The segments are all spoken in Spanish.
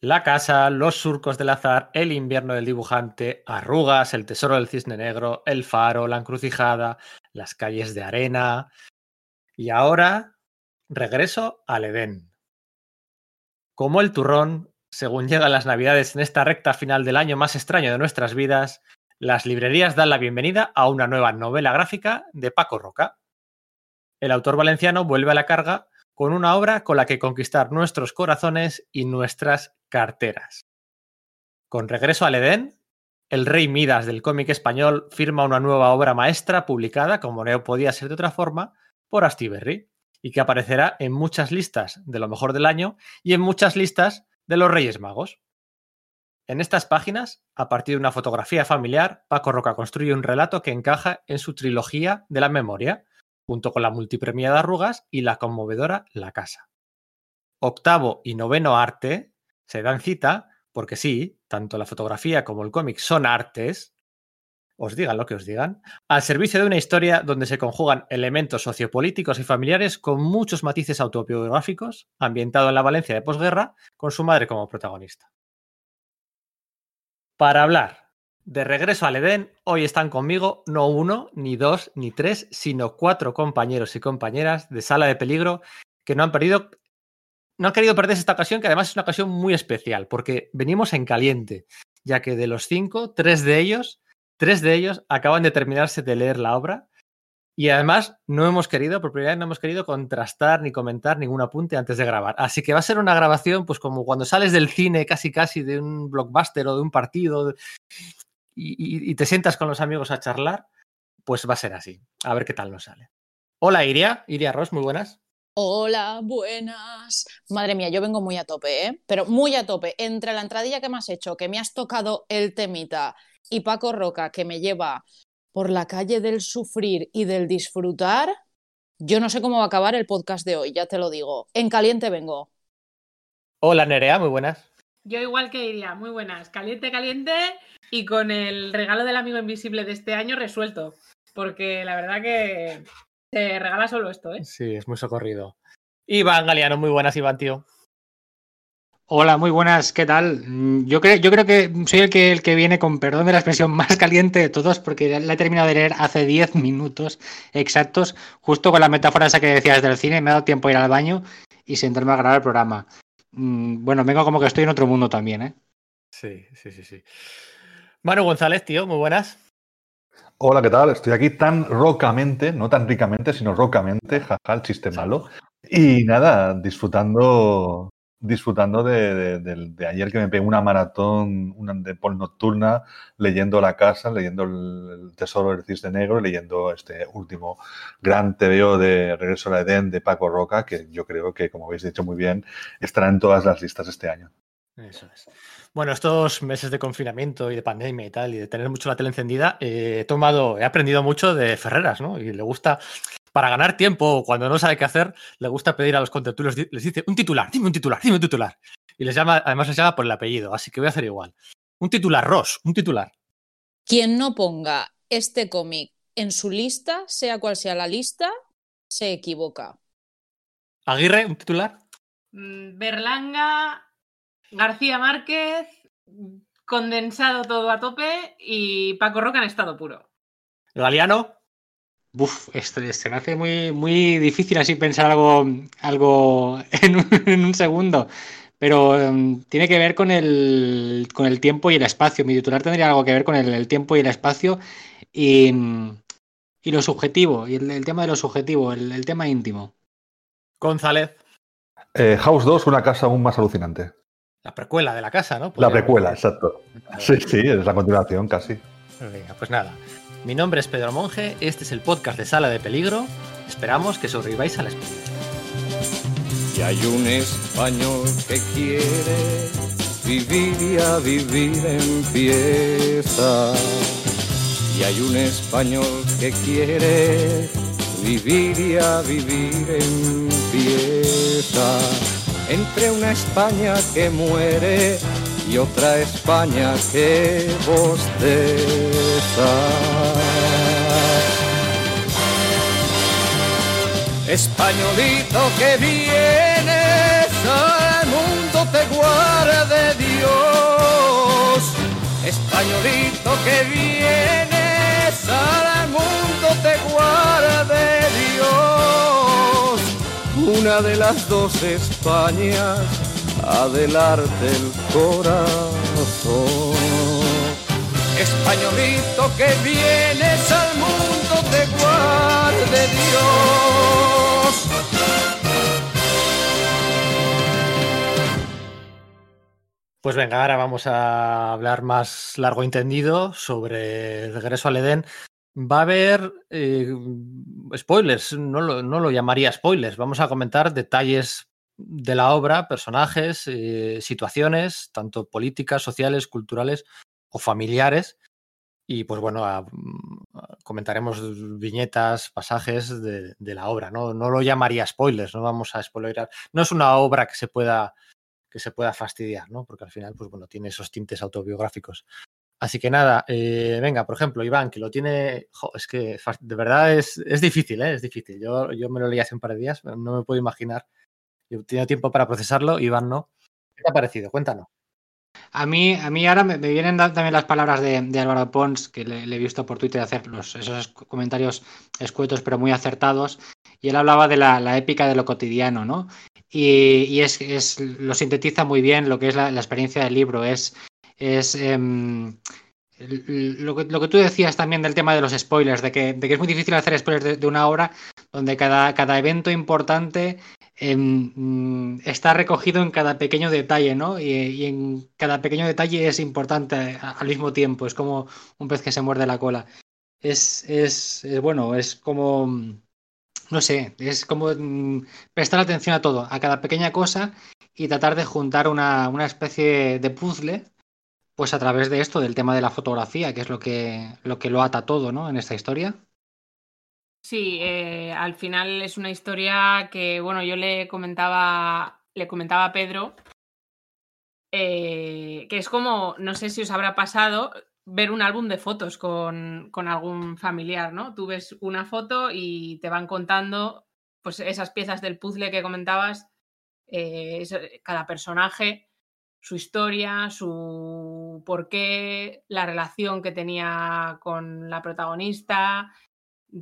La casa, los surcos del azar, el invierno del dibujante, arrugas, el tesoro del cisne negro, el faro, la encrucijada, las calles de arena. Y ahora, regreso al Edén. Como el turrón, según llegan las navidades en esta recta final del año más extraño de nuestras vidas, las librerías dan la bienvenida a una nueva novela gráfica de Paco Roca. El autor valenciano vuelve a la carga con una obra con la que conquistar nuestros corazones y nuestras carteras. Con regreso al Edén, el rey Midas del cómic español firma una nueva obra maestra publicada, como no podía ser de otra forma, por Astiberri, y que aparecerá en muchas listas de lo mejor del año y en muchas listas de los Reyes Magos. En estas páginas, a partir de una fotografía familiar, Paco Roca construye un relato que encaja en su trilogía de la memoria, junto con la multipremiada Arrugas y la conmovedora La Casa. Octavo y noveno arte se dan cita porque sí, tanto la fotografía como el cómic son artes, os digan lo que os digan, al servicio de una historia donde se conjugan elementos sociopolíticos y familiares con muchos matices autobiográficos, ambientado en la Valencia de posguerra, con su madre como protagonista. Para hablar de regreso al Edén, hoy están conmigo no uno, ni dos, ni tres, sino cuatro compañeros y compañeras de Sala de Peligro que no han perdido, no han querido perderse esta ocasión, que además es una ocasión muy especial, porque venimos en caliente, ya que de los cinco, tres de ellos, tres de ellos acaban de terminarse de leer la obra y además no hemos querido, por primera vez no hemos querido contrastar ni comentar ningún apunte antes de grabar. Así que va a ser una grabación, pues como cuando sales del cine casi casi de un blockbuster o de un partido y, te sientas con los amigos a charlar, pues va a ser así. A ver qué tal nos sale. Hola Iria, Iria Ross, muy buenas. Hola, buenas. Madre mía, yo vengo muy a tope, ¿eh? Pero muy a tope. Entre la entradilla que me has hecho, que me has tocado el temita, y Paco Roca, que me lleva por la calle del sufrir y del disfrutar, yo no sé cómo va a acabar el podcast de hoy, ya te lo digo. En caliente vengo. Hola Nerea, muy buenas. Yo igual que iría, muy buenas. Caliente, caliente y con el regalo del amigo invisible de este año resuelto. Porque la verdad que se regala solo esto, ¿eh? Sí, es muy socorrido. Iván Galeano, muy buenas, Iván, tío. Hola, muy buenas, ¿qué tal? Mm, yo creo, yo creo que soy el que, el que viene con perdón de la expresión más caliente de todos, porque la he terminado de leer hace 10 minutos exactos, justo con la metáfora esa que decías del cine, me ha dado tiempo a ir al baño y sentarme a grabar el programa. Mm, bueno, vengo como que estoy en otro mundo también, ¿eh? Sí, sí, sí, sí. Manu González, tío, muy buenas. Hola, ¿qué tal? Estoy aquí tan rocamente, no tan ricamente, sino rocamente, jaja, el chiste malo. Y nada, disfrutando disfrutando de, de, ayer que me pegué una maratón una de pol nocturna, leyendo La Casa, leyendo El, Tesoro del Cisne Negro, leyendo este último gran TVO de Regreso a la Edén de Paco Roca, que yo creo que, como habéis dicho muy bien, estará en todas las listas este año. Eso es. Bueno, estos meses de confinamiento y de pandemia y tal, y de tener mucho la tele encendida, eh, he tomado, he aprendido mucho de Ferreras, ¿no? Y le gusta para ganar tiempo, cuando no sabe qué hacer, le gusta pedir a los contertulios, les dice un titular, dime un titular, dime un titular. Y les llama, además les llama por el apellido, así que voy a hacer igual. Un titular, Ross, un titular. Quien no ponga este cómic en su lista, sea cual sea la lista, se equivoca. Aguirre, un titular. Mm, Berlanga, García Márquez, condensado todo a tope y Paco Roca en estado puro. Galeano. Uf, esto se me hace muy, muy difícil así pensar algo, algo en, un, segundo. Pero em, tiene que ver con el, con el tiempo y el espacio. Mi titular tendría algo que ver con el, tiempo y el espacio y, y lo subjetivo, y el, tema de lo subjetivo, el, tema íntimo. González. Eh, House 2, una casa aún más alucinante. La precuela de la casa, ¿no? la precuela, exacto. Sí, sí, es la continuación casi. Venga, pues nada. Mi nombre es Pedro Monge, este es el podcast de Sala de Peligro. Esperamos que sobreviváis a la experiencia. Y hay un español que quiere vivir y a vivir empieza. Y hay un español que quiere vivir y a vivir empieza. Entre una España que muere y otra España que bosteza. Españolito que vienes al mundo te guarde Españolito que vienes al mundo te guarde Dios. Una de las dos Españas, adelante el corazón. Españolito que vienes al mundo te guarde Dios. Pues venga, ahora vamos a hablar más largo entendido sobre el regreso al Edén. Va a haber eh, spoilers, no lo, no lo, llamaría spoilers, vamos a comentar detalles de la obra, personajes, eh, situaciones, tanto políticas, sociales, culturales o familiares. Y pues bueno, a, comentaremos viñetas, pasajes de, la obra. ¿no? no lo llamaría spoilers, no vamos a spoilerar. No es una obra que se pueda que se pueda fastidiar, ¿no? Porque al final, pues bueno, tiene esos tintes autobiográficos. Así que nada, eh, venga, por ejemplo, Iván, que lo tiene. Es que de verdad es, es difícil, ¿eh? Es difícil. Yo, yo me lo leí hace un par de días, no me puedo imaginar. Yo he tenido tiempo para procesarlo, Iván no. ¿Qué te ha parecido? Cuéntanos. A mí, a mí ahora me, me vienen también las palabras de, de Álvaro Pons, que le, le, he visto por Twitter hacer los, esos comentarios escuetos pero muy acertados, y él hablaba de la, la épica de lo cotidiano, ¿no? Y, y es, es, lo sintetiza muy bien lo que es la, la experiencia del libro. Es, es eh, lo, que, lo, que, tú decías también del tema de los spoilers, de que, de que es muy difícil hacer spoilers de, de una obra donde cada, cada evento importante eh, está recogido en cada pequeño detalle, ¿no? Y, en cada pequeño detalle es importante al mismo tiempo. Es como un pez que se muerde la cola. Es, es, es bueno, es como no sé, es como mmm, prestar atención a todo, a cada pequeña cosa y tratar de juntar una, una, especie de puzzle, pues a través de esto, del tema de la fotografía, que es lo que lo, que lo ata todo, ¿no? En esta historia. Sí, eh, al final es una historia que, bueno, yo le comentaba, le comentaba a Pedro, eh, que es como, no sé si os habrá pasado, ver un álbum de fotos con, con, algún familiar, ¿no? Tú ves una foto y te van contando pues esas piezas del puzzle que comentabas, eh, cada personaje, su historia, su porqué, la relación que tenía con la protagonista,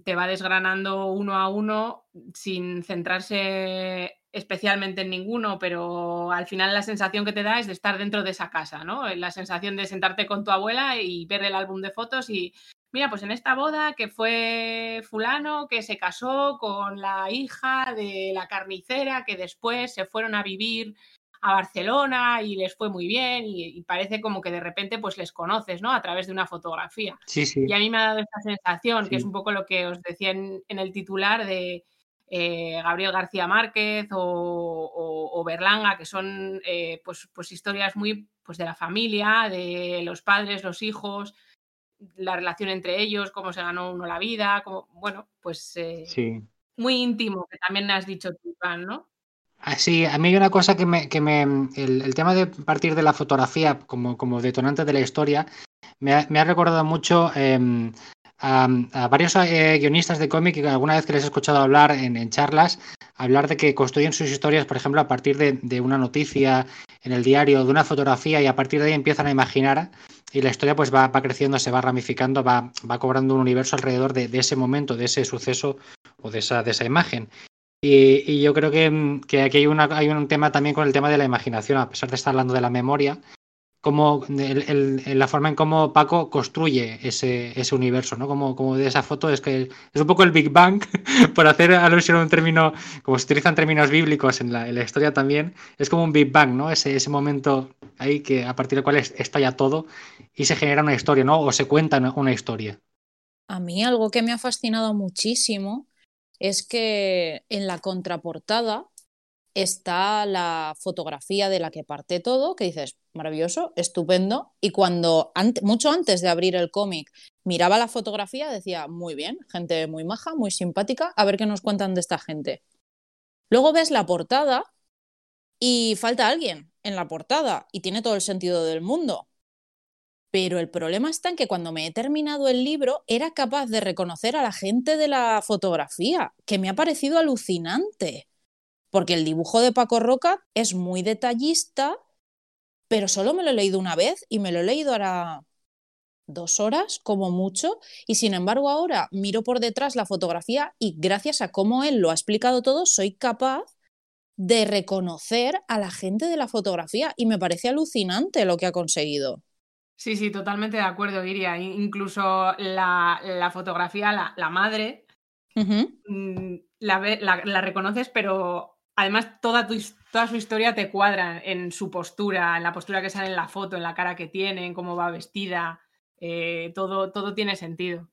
te va desgranando uno a uno sin centrarse especialmente en ninguno, pero al final la sensación que te da es de estar dentro de esa casa, ¿no? La sensación de sentarte con tu abuela y ver el álbum de fotos y, mira, pues en esta boda que fue fulano que se casó con la hija de la carnicera que después se fueron a vivir a Barcelona y les fue muy bien y, y, parece como que de repente pues les conoces, ¿no? A través de una fotografía. Sí, sí. Y a mí me ha dado esta sensación, sí. que es un poco lo que os decía en, en el titular de eh, Gabriel García Márquez o, o, o Berlanga, que son eh, pues, pues, historias muy pues, de la familia, de los padres, los hijos, la relación entre ellos, cómo se ganó uno la vida, como, bueno, pues eh, sí. muy íntimo, que también has dicho tú, Iván, ¿no? Ah, sí, a mí hay una cosa que me, que me el, el, tema de partir de la fotografía como, como detonante de la historia me ha, recordado mucho eh, a, varios eh, guionistas de cómic que alguna vez que les he escuchado hablar en, en, charlas, hablar de que construyen sus historias, por ejemplo, a partir de, una noticia en el diario, de una fotografía, y a partir de ahí empiezan a imaginar y la historia pues va, va creciendo, se va ramificando, va, va cobrando un universo alrededor de, de, ese momento, de ese suceso o de esa, de esa imagen. Y, yo creo que, que aquí hay, una, hay un tema también con el tema de la imaginación, a pesar de estar hablando de la memoria, como la forma en cómo Paco construye ese, ese universo, ¿no? Como, como, de esa foto es que es un poco el Big Bang, por hacer alusión a un término, como se utilizan términos bíblicos en la, en la, historia también, es como un Big Bang, ¿no? Ese, ese momento ahí que a partir del cual estalla todo y se genera una historia, ¿no? O se cuenta una historia. A mí algo que me ha fascinado muchísimo es que en la contraportada está la fotografía de la que parte todo, que dices, maravilloso, estupendo, y cuando, mucho antes de abrir el cómic, miraba la fotografía, decía, muy bien, gente muy maja, muy simpática, a ver qué nos cuentan de esta gente. Luego ves la portada y falta alguien en la portada, y tiene todo el sentido del mundo. Pero el problema está en que cuando me he terminado el libro era capaz de reconocer a la gente de la fotografía, que me ha parecido alucinante porque el dibujo de Paco Roca es muy detallista, pero solo me lo he leído una vez y me lo he leído ahora dos horas como mucho, y sin embargo ahora miro por detrás la fotografía y gracias a cómo él lo ha explicado todo, soy capaz de reconocer a la gente de la fotografía y me parece alucinante lo que ha conseguido. Sí, sí, totalmente de acuerdo, Iria. Incluso la, la fotografía, la, la madre, mm, la, la- la reconoces, pero además toda, tu, toda su historia te cuadra en su postura, en la postura que sale en la foto, en la cara que tiene, en cómo va vestida. eh, todo, todo tiene sentido.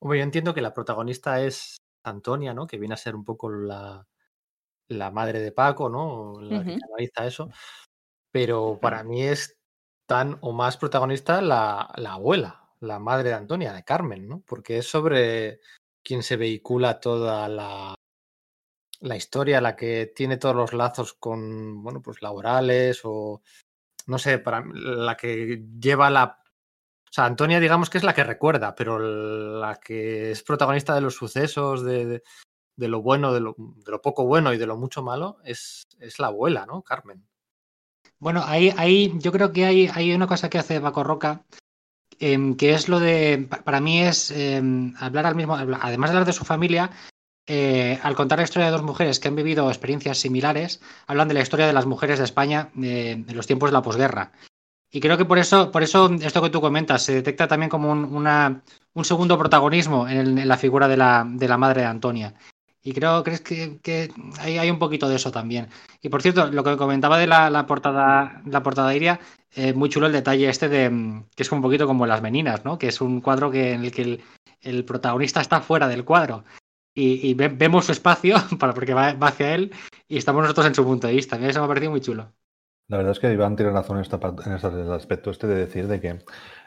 Hombre, yo entiendo que la protagonista es Antonia, ¿no? Que viene a ser un poco la, la madre de Paco, ¿no? La que eso. Pero para mí es tan o más protagonista la, la abuela, la madre de Antonia, de Carmen, ¿no? Porque es sobre quien se vehicula toda la, la historia, la que tiene todos los lazos con, bueno, pues laborales o, no sé, para la que lleva la... O sea, Antonia digamos que es la que recuerda, pero la que es protagonista de los sucesos, de, de- de lo bueno, de lo, de lo poco bueno y de lo mucho malo, es, es la abuela, ¿no? Carmen. Bueno, ahí, ahí yo creo que hay, hay una cosa que hace Paco Roca, em, que es lo de, pa- para mí es em, hablar al mismo, además de hablar de su familia, eh, al contar la historia de dos mujeres que han vivido experiencias similares, hablan de la historia de las mujeres de España eh, en los tiempos de la posguerra. Y creo que por eso, por eso esto que tú comentas, se detecta también como un, un segundo protagonismo en, en la figura de la, de la madre de Antonia. Y creo crees que, que hay, hay un poquito de eso también. Y por cierto, lo que comentaba de la, la portada, la portada iria, eh, muy chulo el detalle este de mm, que es un poquito como las meninas, ¿no? Que es un cuadro que, en el que el, el protagonista está fuera del cuadro. Y, y ve- vemos su espacio para, porque va, hacia él y estamos nosotros en su punto de vista. A mí eso me ha parecido muy chulo. La verdad es que Iván tiene razón en, esta en este aspecto este de decir de que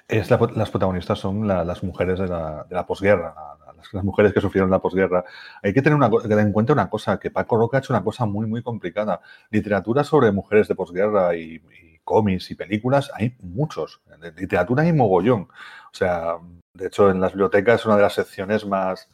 es la- las protagonistas son la- las mujeres de la, de la posguerra, la- las, mujeres que sufrieron la posguerra. Hay que tener, una, que tener en cuenta una cosa, que Paco Roca ha hecho una cosa muy, muy complicada. Literatura sobre mujeres de posguerra y, y cómics y películas, hay muchos. Literatura hay mogollón. O sea, de hecho, en las bibliotecas es una de las secciones más,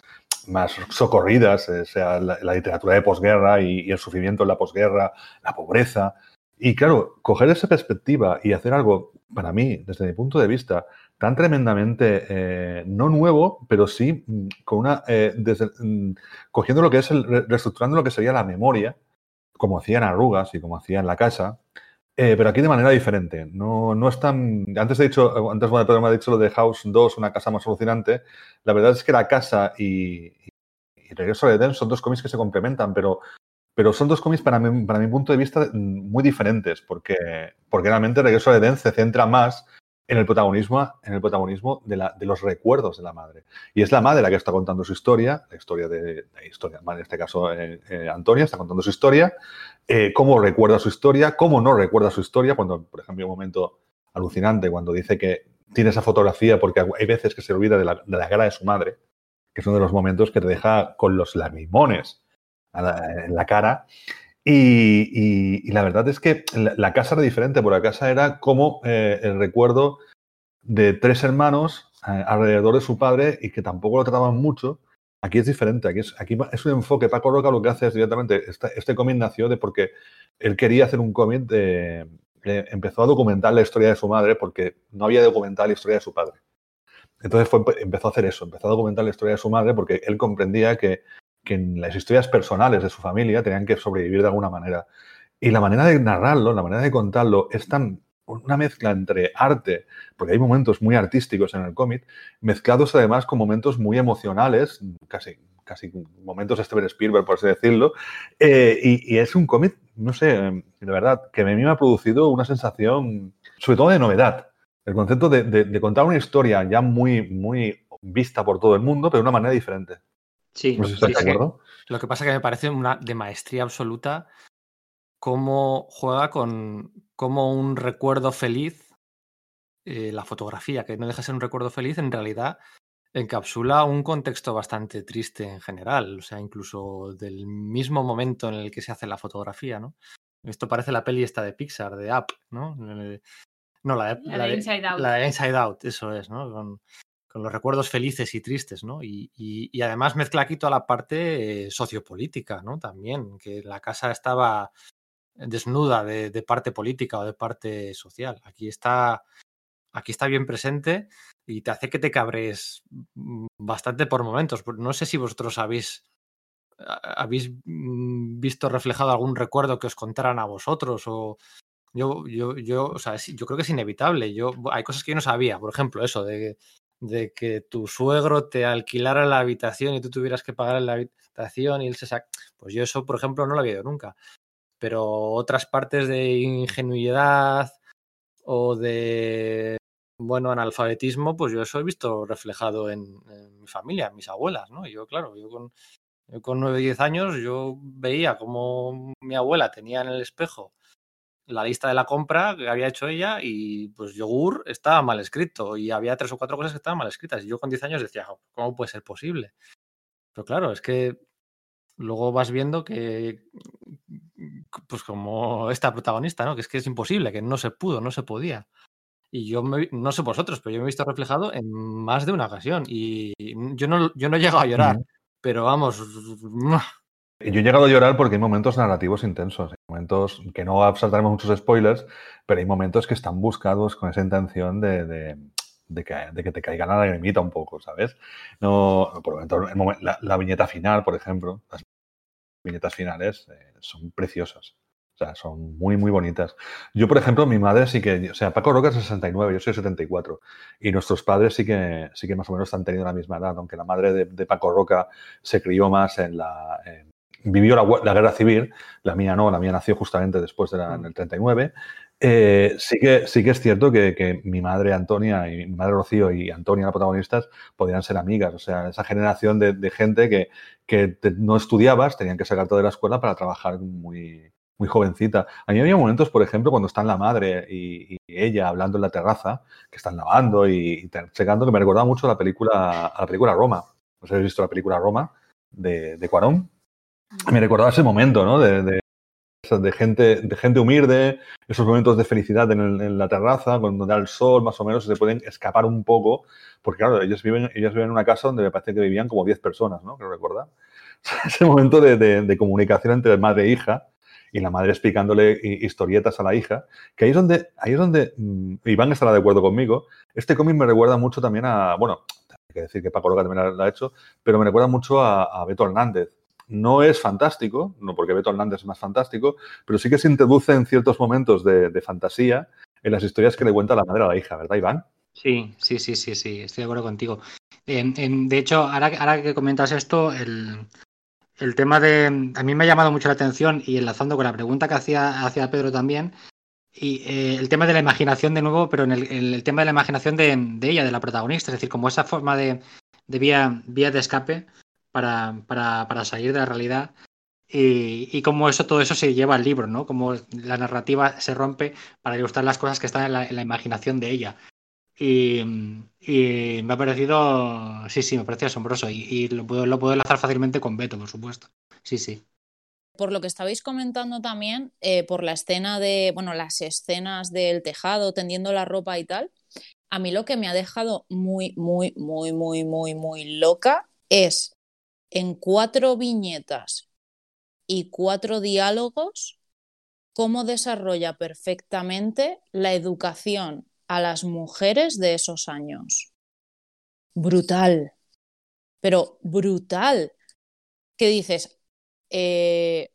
más socorridas, eh, sea la, la literatura de posguerra y, y el sufrimiento en la posguerra, la pobreza. Y claro, coger esa perspectiva y hacer algo, para mí, desde mi punto de vista, tan tremendamente eh, no nuevo, pero sí mm, con una eh, mm, cogiendo lo que es el, re- reestructurando lo que sería la memoria, como hacían arrugas y como hacían la casa, eh, pero aquí de manera diferente. No, no es tan. Antes he dicho, antes bueno, Pedro me ha dicho lo de House 2, una casa más alucinante. La verdad es que la casa y, y, Regreso al Edén son dos cómics que se complementan, pero pero son dos cómics para mi, para mi punto de vista mm, muy diferentes, porque, porque realmente Regreso al Edén se centra más en el protagonismo, en el protagonismo de, la, los recuerdos de la madre. Y es la madre la que está contando su historia, la historia de, de historia, en este caso eh, eh, Antonia está contando su historia, eh, cómo recuerda su historia, cómo no recuerda su historia, cuando, por ejemplo, un momento alucinante cuando dice que tiene esa fotografía porque hay veces que se olvida de la, de la cara de su madre, que es uno de los momentos que te deja con los lagrimones la, en la cara. Y, la verdad es que la, casa era diferente, porque la casa era como eh, el recuerdo de tres hermanos eh, alrededor de su padre y que tampoco lo trataban mucho. Aquí es diferente, aquí es, aquí es un enfoque. Paco Roca lo que hace es directamente, este, cómic nació de porque él quería hacer un cómic de, de, empezó a documentar la historia de su madre porque no había documentado la historia de su padre. Entonces fue, empezó a hacer eso, empezó a documentar la historia de su madre porque él comprendía que que en las historias personales de su familia tenían que sobrevivir de alguna manera. Y la manera de narrarlo, la manera de contarlo, es tan una mezcla entre arte, porque hay momentos muy artísticos en el cómic, mezclados además con momentos muy emocionales, casi, casi momentos Steven Spielberg, por así decirlo. Eh, y, es un cómic, no sé, de verdad, que a mí me ha producido una sensación, sobre todo de novedad. El concepto de, de, de contar una historia ya muy, muy vista por todo el mundo, pero de una manera diferente. Sí, no sé si sí, sí. lo que pasa es que me parece una de maestría absoluta cómo juega con como un recuerdo feliz eh, la fotografía, que no deja de ser un recuerdo feliz, en realidad encapsula un contexto bastante triste en general, o sea, incluso del mismo momento en el que se hace la fotografía, ¿no? Esto parece la peli esta de Pixar, de Up, ¿no? No, la de, la, la de, de Inside Out. La de Inside Out, eso es, ¿no? Con, los recuerdos felices y tristes, ¿no? Y, y, y, además mezcla aquí toda la parte eh, sociopolítica, ¿no? También, que la casa estaba desnuda de, parte política o de parte social. Aquí está, aquí está bien presente y te hace que te cabres bastante por momentos. No sé si vosotros habéis, habéis visto reflejado algún recuerdo que os contaran a vosotros o yo, yo, yo, o sea, yo creo que es inevitable. Yo, hay cosas que yo no sabía, por ejemplo, eso de, de que tu suegro te alquilara la habitación y tú tuvieras que pagar la habitación y él se saca. Pues yo eso, por ejemplo, no lo había oído nunca. Pero otras partes de ingenuidad o de, bueno, analfabetismo, pues yo eso he visto reflejado en, mi familia, en mis abuelas, ¿no? Yo, claro, yo con, yo con 9 10 años, yo veía como mi abuela tenía en el espejo la lista de la compra que había hecho ella y pues yogur estaba mal escrito y había tres o cuatro cosas que estaban mal escritas. Y yo con 10 años decía, "Jo, ¿cómo puede ser posible? Pero claro, es que luego vas viendo que, pues como esta protagonista, ¿no? Que es que es imposible, que no se pudo, no se podía. Y yo me no sé vosotros, pero yo me he visto reflejado en más de una ocasión. Y yo no, yo no he llegado a llorar, pero vamos, Yo he llegado a llorar porque hay momentos narrativos intensos, hay momentos que no saltaremos muchos spoilers, pero hay momentos que están buscados con esa intención de, de- de que, de que te caiga la lagrimita un poco, ¿sabes? No, por el momen- la, viñeta final, por ejemplo, las viñetas finales eh, son preciosas. O sea, son muy, muy bonitas. Yo, por ejemplo, mi madre sí que, o sea, Paco Roca es 69, yo soy 74. Y nuestros padres sí que, sí que más o menos han tenido la misma edad, aunque la madre de, Paco Roca se crió más en la... vivió la, la guerra civil, la mía no, la mía nació justamente después de la, en el 39. Eh, sí, que, sí que es cierto que, que mi madre Antonia y mi madre Rocío y Antonia, las protagonistas, podían ser amigas. O sea, esa generación de, de gente que, que te- no estudiabas, tenían que sacarte de la escuela para trabajar muy, muy jovencita. A mí había momentos, por ejemplo, cuando están la madre y, y ella hablando en la terraza, que están lavando y, y secando, que me recordaba mucho a la película, a la película Roma. No sé si habéis visto la película Roma de, de Cuarón. Me recordaba ese momento, ¿no? De, gente, de gente humilde, esos momentos de felicidad en, el- en la terraza, cuando da el sol, más o menos, se pueden escapar un poco, porque claro, ellos viven, ellos viven en una casa donde me parece que vivían como 10 personas, ¿no? Creo recordar. Ese momento de, de- comunicación entre madre e hija, y la madre explicándole hi- historietas a la hija, que ahí es donde, ahí es donde, mm, Iván estará de acuerdo conmigo, este cómic me recuerda mucho también a, bueno, hay que decir que Paco Roca también la ha hecho, pero me recuerda mucho a, a Beto Hernández. No es fantástico, no porque Beto Hernández es más fantástico, pero sí que se introduce en ciertos momentos de, fantasía en las historias que le cuenta la madre a la hija, ¿verdad, Iván? Sí, sí, sí, sí, sí, estoy de acuerdo contigo. De hecho, ahora, ahora que comentas esto, el, el tema de... A mí me ha llamado mucho la atención y enlazando con la pregunta que hacía, hacía Pedro también, y eh, el tema de la imaginación de nuevo, pero en el tema de la imaginación de, de ella, de la protagonista, es decir, como esa forma de, de vía, vía de escape para, para, para salir de la realidad y, y cómo eso, todo eso se lleva al libro, ¿no? Como la narrativa se rompe para ilustrar las cosas que están en la, imaginación de ella. Y, y me ha parecido, sí, sí, me parece asombroso. Y, y lo, puedo, lo puedo enlazar fácilmente con Beto, por supuesto. Sí, sí. Por lo que estabais comentando también, eh, por la escena de, bueno, las escenas del tejado, tendiendo la ropa y tal, a mí lo que me ha dejado muy, muy, muy, muy, muy, muy loca es en cuatro viñetas y cuatro diálogos cómo desarrolla perfectamente la educación a las mujeres de esos años. Brutal, pero brutal. ¿Qué dices? Eh,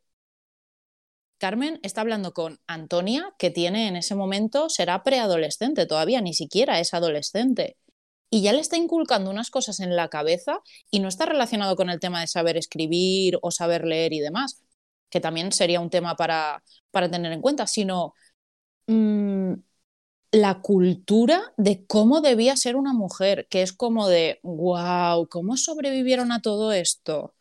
Carmen está hablando con Antonia, que tiene en ese momento, será preadolescente todavía, ni siquiera es adolescente. Y ya le está inculcando unas cosas en la cabeza y no está relacionado con el tema de saber escribir o saber leer y demás, que también sería un tema para, para tener en cuenta, sino mm, la cultura de cómo debía ser una mujer, que es como de, wow, ¿cómo sobrevivieron a todo esto?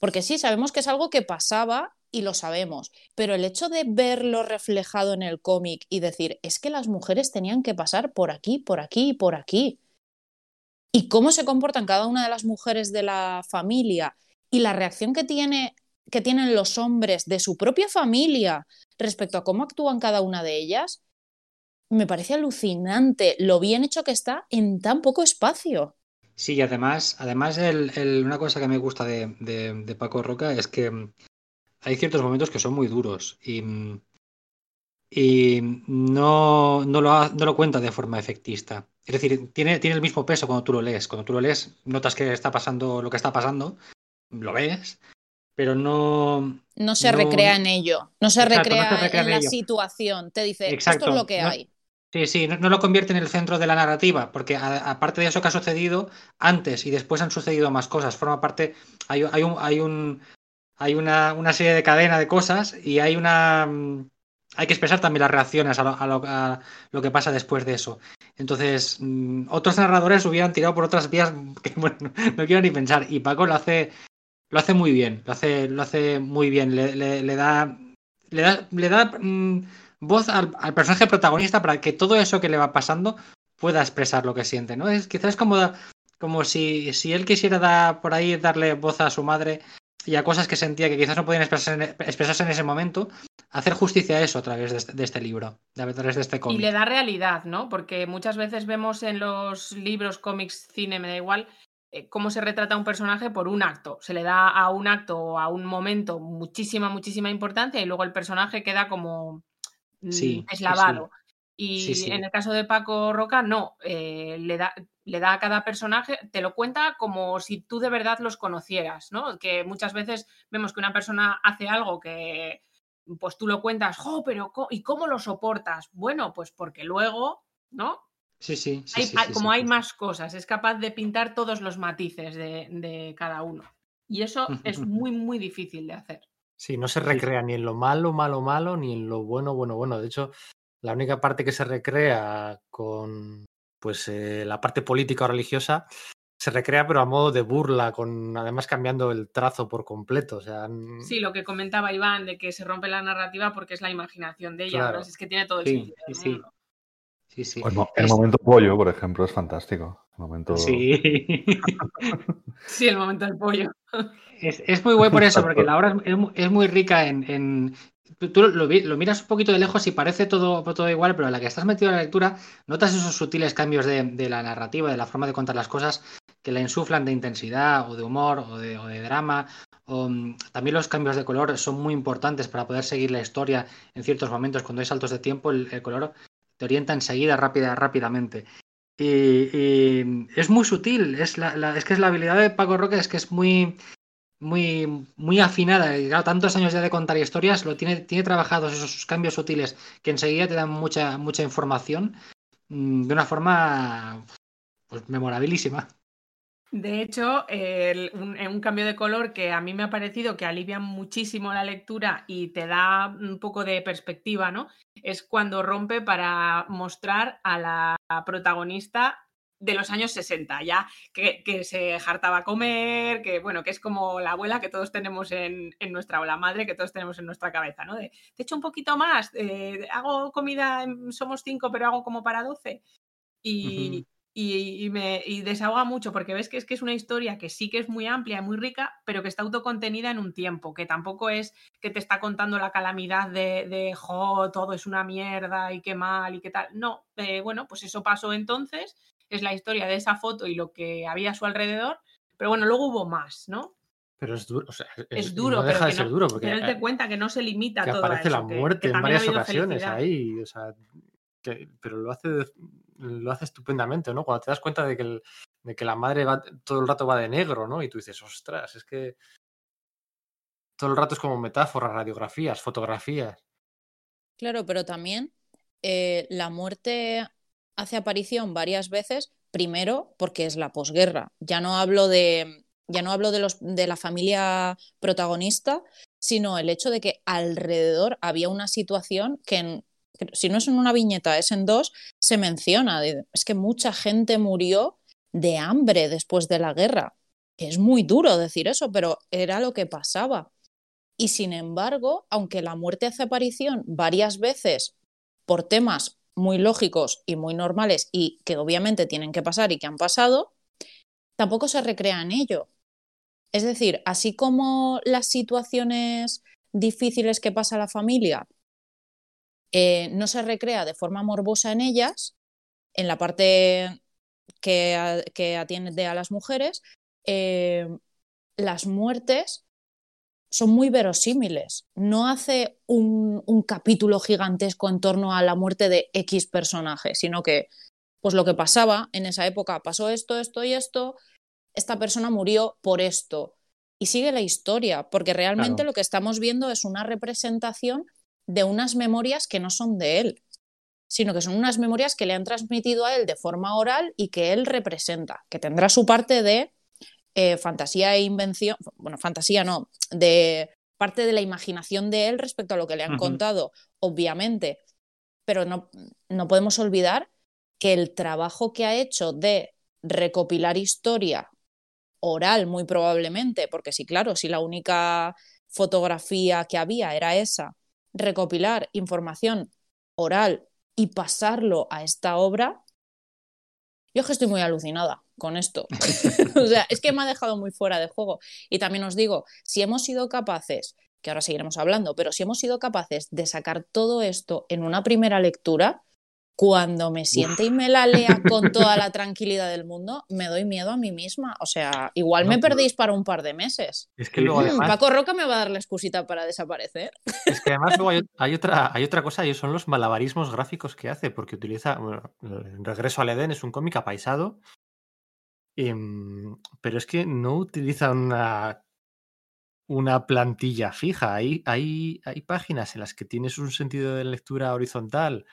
Porque sí, sabemos que es algo que pasaba y lo sabemos, pero el hecho de verlo reflejado en el cómic y decir, es que las mujeres tenían que pasar por aquí, por aquí y por aquí. Y cómo se comportan cada una de las mujeres de la familia y la reacción que, tiene, que tienen los hombres de su propia familia respecto a cómo actúan cada una de ellas, me parece alucinante lo bien hecho que está en tan poco espacio. Sí, y además, además una cosa que me gusta de, de- Paco Roca es que hay ciertos momentos que son muy duros y, y no, no, lo, no lo cuenta de forma efectista. Es decir, tiene, tiene el mismo peso cuando tú lo lees. Cuando tú lo lees, notas que está pasando lo que está pasando, lo ves, pero no, No se No- recrea en ello, no se Exacto, no se recrea en en la situación. Te dice, Exacto, esto es lo que no- hay. Sí, sí, no, lo convierte en el centro de la narrativa, porque aparte de eso que ha sucedido, antes y después han sucedido más cosas. Forma parte, hay, hay un, hay un, hay una, una serie de cadena de cosas y hay una, mm, hay que expresar también las reacciones a lo, a lo- a lo que pasa después de eso. Entonces, mm, otros narradores hubieran tirado por otras vías que, no quiero ni pensar. Y Paco lo hace, lo hace muy bien, lo hace, muy bien. Le, da, mm, voz al, al personaje protagonista para que todo eso que le va pasando pueda expresar lo que siente, ¿no? Es quizás como, como si, si él quisiera dar por ahí darle voz a su madre y a cosas que sentía que quizás no podían expresarse en, expresarse en ese momento, hacer justicia a eso a través de este, de este libro, a través de este Y cómic. le da realidad, ¿no? Porque muchas veces vemos en los libros, cómics, cine, me da igual, eh, cómo se retrata a un personaje por un acto. Se le da a un acto o a un momento muchísima, muchísima importancia y luego el personaje queda como mm, Sí, sí. Y Sí, sí. en el caso de Paco Roca, no, eh, le, da, le da a cada personaje, te lo cuenta como si tú de verdad los conocieras, ¿no? Que muchas veces vemos que una persona hace algo que, pues tú lo cuentas, ¡jo! Pero ¿y cómo lo soportas? Bueno, pues porque luego, ¿no? Sí, sí, sí, Hay- sí, hay- sí, como sí, hay más cosas, es capaz de pintar todos los matices de, de cada uno. Y eso es muy, muy difícil de hacer. Sí, no se recrea ni en lo malo, malo, malo, ni en lo bueno, bueno, bueno. De hecho, la única parte que se recrea con pues eh, la parte política o religiosa se recrea, pero a modo de burla, con además cambiando el trazo por completo. O sea, Sí, lo que comentaba Iván, de que se rompe la narrativa porque es la imaginación de ella, Claro. ¿no? es que tiene todo el Sí, sentido sí, sí. sí. El, mo- el Es- momento pollo, por ejemplo, es fantástico. El momento... Sí. Sí, el momento del pollo. Es, es muy guay por eso, porque la obra es, es mu- es muy rica en. en- tú- lo, lo miras un poquito de lejos y parece todo, todo igual, pero a la que estás metido en la lectura, notas esos sutiles cambios de, de la narrativa, de la forma de contar las cosas, que la insuflan de intensidad o de humor o de, o de drama. O, mm, también los cambios de color son muy importantes para poder seguir la historia en ciertos momentos. Cuando hay saltos de tiempo, el, el color te orienta enseguida, rápida, rápidamente. Y, y es muy sutil, es, la, la- es que es la habilidad de Paco Roca, es que es muy, muy, muy afinada. Y claro, tantos años ya de contar historias, lo tiene, tiene trabajados esos cambios sutiles que enseguida te dan mucha, mucha información mm, de una forma pues, memorabilísima. De hecho, el- un, un cambio de color que a mí me ha parecido que alivia muchísimo la lectura y te da un poco de perspectiva, ¿no? Es cuando rompe para mostrar a la protagonista de los años 60, ya que, que se hartaba a comer, que bueno, que es como la abuela que todos tenemos en, en nuestra, o la madre que todos tenemos en nuestra cabeza, ¿no? De, te echo un poquito más, eh, hago comida, somos cinco, pero hago como para doce. Y, Ujú. y, y me y desahoga mucho porque ves que es que es una historia que sí que es muy amplia y muy rica, pero que está autocontenida en un tiempo, que tampoco es que te está contando la calamidad de, de jo, todo es una mierda y qué mal y qué tal. No, eh, bueno, pues eso pasó entonces, es la historia de esa foto y lo que había a su alrededor, pero bueno, luego hubo más, ¿no? pero es duro. o sea, Es, es- duro, no deja pero, de que ser no- duro, porque pero él te eh, cuenta que no se limita que todo a aparece la eso, que- muerte que en ha varias ocasiones felicidad. ahí, o sea, que- pero lo hace, lo hace estupendamente, ¿no? Cuando te das cuenta de que, el- de que la madre va, todo el rato va de negro, ¿no? Y tú dices, ostras, es que todo el rato es como metáforas, radiografías, fotografías. Claro, pero también eh, la muerte hace aparición varias veces, primero porque es la posguerra. Ya no hablo de, ya no hablo de, los, de la familia protagonista, sino el hecho de que alrededor había una situación que, si no es en una viñeta, es en dos, se menciona. Es que mucha gente murió de hambre después de la guerra. Es muy duro decir eso, pero era lo que pasaba. Y sin embargo, aunque la muerte hace aparición varias veces por temas muy lógicos y muy normales y que obviamente tienen que pasar y que han pasado, tampoco se recrea en ello. Es decir, así como las situaciones difíciles que pasa la familia eh, no se recrea de forma morbosa en ellas, en la parte que, que atiende a las mujeres, eh, las muertes son muy verosímiles. No hace un, un capítulo gigantesco en torno a la muerte de X personaje, sino que, pues lo que pasaba en esa época, pasó esto, esto y esto, esta persona murió por esto. Y sigue la historia, porque realmente Claro. lo que estamos viendo es una representación de unas memorias que no son de él, sino que son unas memorias que le han transmitido a él de forma oral y que él representa, que tendrá su parte de eh, fantasía e invención, bueno, fantasía no, de parte de la imaginación de él respecto a lo que le han contado, obviamente, pero no, no podemos olvidar que el trabajo que ha hecho de recopilar historia oral, muy probablemente, porque sí, claro, si la única fotografía que había era esa, recopilar información oral y pasarlo a esta obra, yo es que estoy muy alucinada con esto. o sea, es que me ha dejado muy fuera de juego. Y también os digo, si hemos sido capaces, que ahora seguiremos hablando, pero si hemos sido capaces de sacar todo esto en una primera lectura, cuando me siente y me la lea con toda la tranquilidad del mundo, me doy miedo a mí misma. O sea, igual No, me perdéis para un par de meses. Es que luego Mm, además, Paco Roca me va a dar la excusita para desaparecer. es que además luego hay, hay otra, hay otra cosa y son los malabarismos gráficos que hace, porque utiliza, bueno, Regreso al Edén es un cómic apaisado, em, pero es que no utiliza una, una plantilla fija. Hay, hay, hay páginas en las que tienes un sentido de lectura horizontal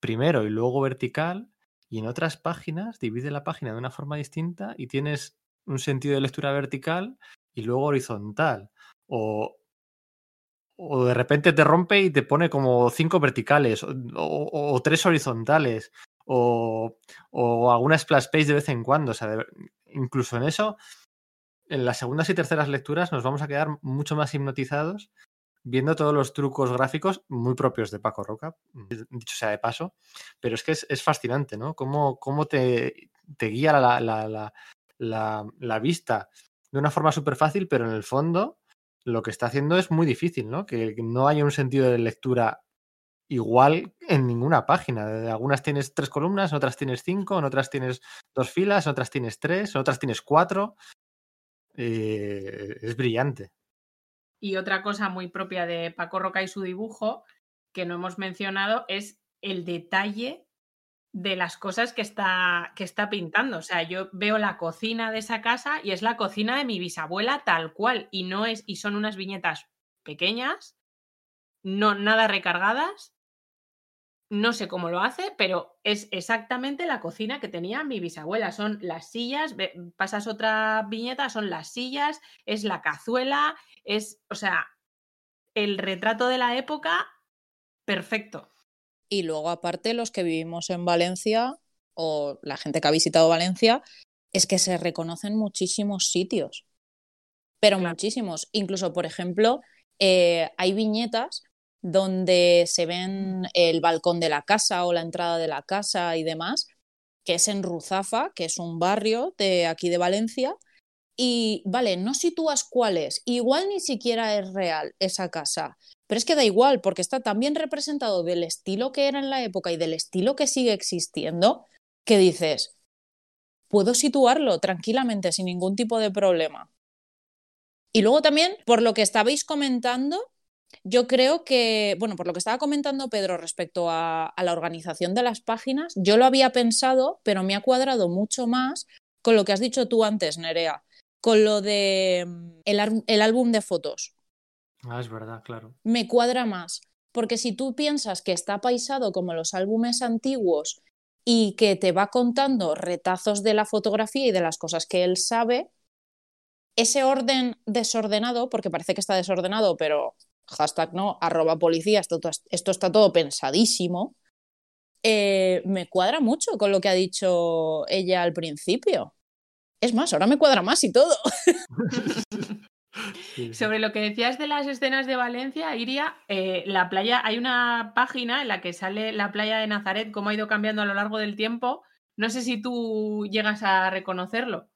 primero y luego vertical, y en otras páginas divide la página de una forma distinta y tienes un sentido de lectura vertical y luego horizontal. O, o de repente te rompe y te pone como cinco verticales o tres horizontales o, o alguna splash page de vez en cuando. O sea, incluso en eso, en las segundas y terceras lecturas nos vamos a quedar mucho más hipnotizados viendo todos los trucos gráficos muy propios de Paco Roca, dicho sea de paso, pero es que es, es fascinante, ¿no? Cómo, cómo te, te guía la, la- la- la- la vista de una forma súper fácil, pero en el fondo lo que está haciendo es muy difícil, ¿no? Que no haya un sentido de lectura igual en ninguna página. Algunas tienes tres columnas, en otras tienes cinco, en otras tienes dos filas, en otras tienes tres, en otras tienes cuatro. Eh, es brillante. Y otra cosa muy propia de Paco Roca y su dibujo, que no hemos mencionado, es el detalle de las cosas que está, que está pintando. O sea, yo veo la cocina de esa casa y es la cocina de mi bisabuela tal cual. Y no es, y son unas viñetas pequeñas, no nada recargadas. No sé cómo lo hace, pero es exactamente la cocina que tenía mi bisabuela. Son las sillas, pasas otra viñeta, son las sillas, es la cazuela, es, o sea, el retrato de la época perfecto. Y luego, aparte, los que vivimos en Valencia o la gente que ha visitado Valencia, es que se reconocen muchísimos sitios. Pero Claro. muchísimos. Incluso, por ejemplo, eh, hay viñetas donde se ven el balcón de la casa o la entrada de la casa y demás, que es en Ruzafa, que es un barrio de aquí de Valencia. Y vale, no sitúas cuál es, igual ni siquiera es real esa casa, pero es que da igual, porque está tan bien representado del estilo que era en la época y del estilo que sigue existiendo, que dices, puedo situarlo tranquilamente sin ningún tipo de problema. Y luego también, por lo que estabais comentando, yo creo que, bueno, por lo que estaba comentando Pedro respecto a, a la organización de las páginas, yo lo había pensado, pero me ha cuadrado mucho más con lo que has dicho tú antes, Nerea, con lo de mm, el álbum de fotos Ah, es verdad, claro. me cuadra más. Porque si tú piensas que está paisado como los álbumes antiguos y que te va contando retazos de la fotografía y de las cosas que él sabe, ese orden desordenado, porque parece que está desordenado, pero hashtag no, arroba policía, esto, to- esto está todo pensadísimo, eh, me cuadra mucho con lo que ha dicho ella al principio. Es más, ahora me cuadra más y todo. Sobre lo que decías de las escenas de Valencia, Iria, eh, la playa, hay una página en la que sale la playa de Nazaret, cómo ha ido cambiando a lo largo del tiempo. No sé si tú llegas a reconocerlo.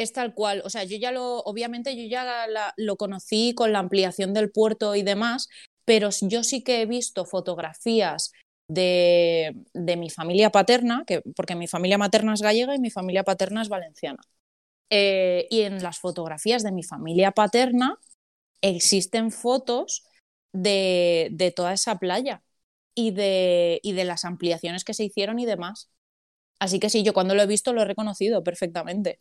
Es tal cual, o sea, yo ya lo, obviamente yo ya lo conocí con la ampliación del puerto y demás, pero yo sí que he visto fotografías de, de mi familia paterna, que, porque mi familia materna es gallega y mi familia paterna es valenciana. Eh, y en las fotografías de mi familia paterna existen fotos de, de toda esa playa y de, y de las ampliaciones que se hicieron y demás. Así que sí, yo cuando lo he visto lo he reconocido perfectamente.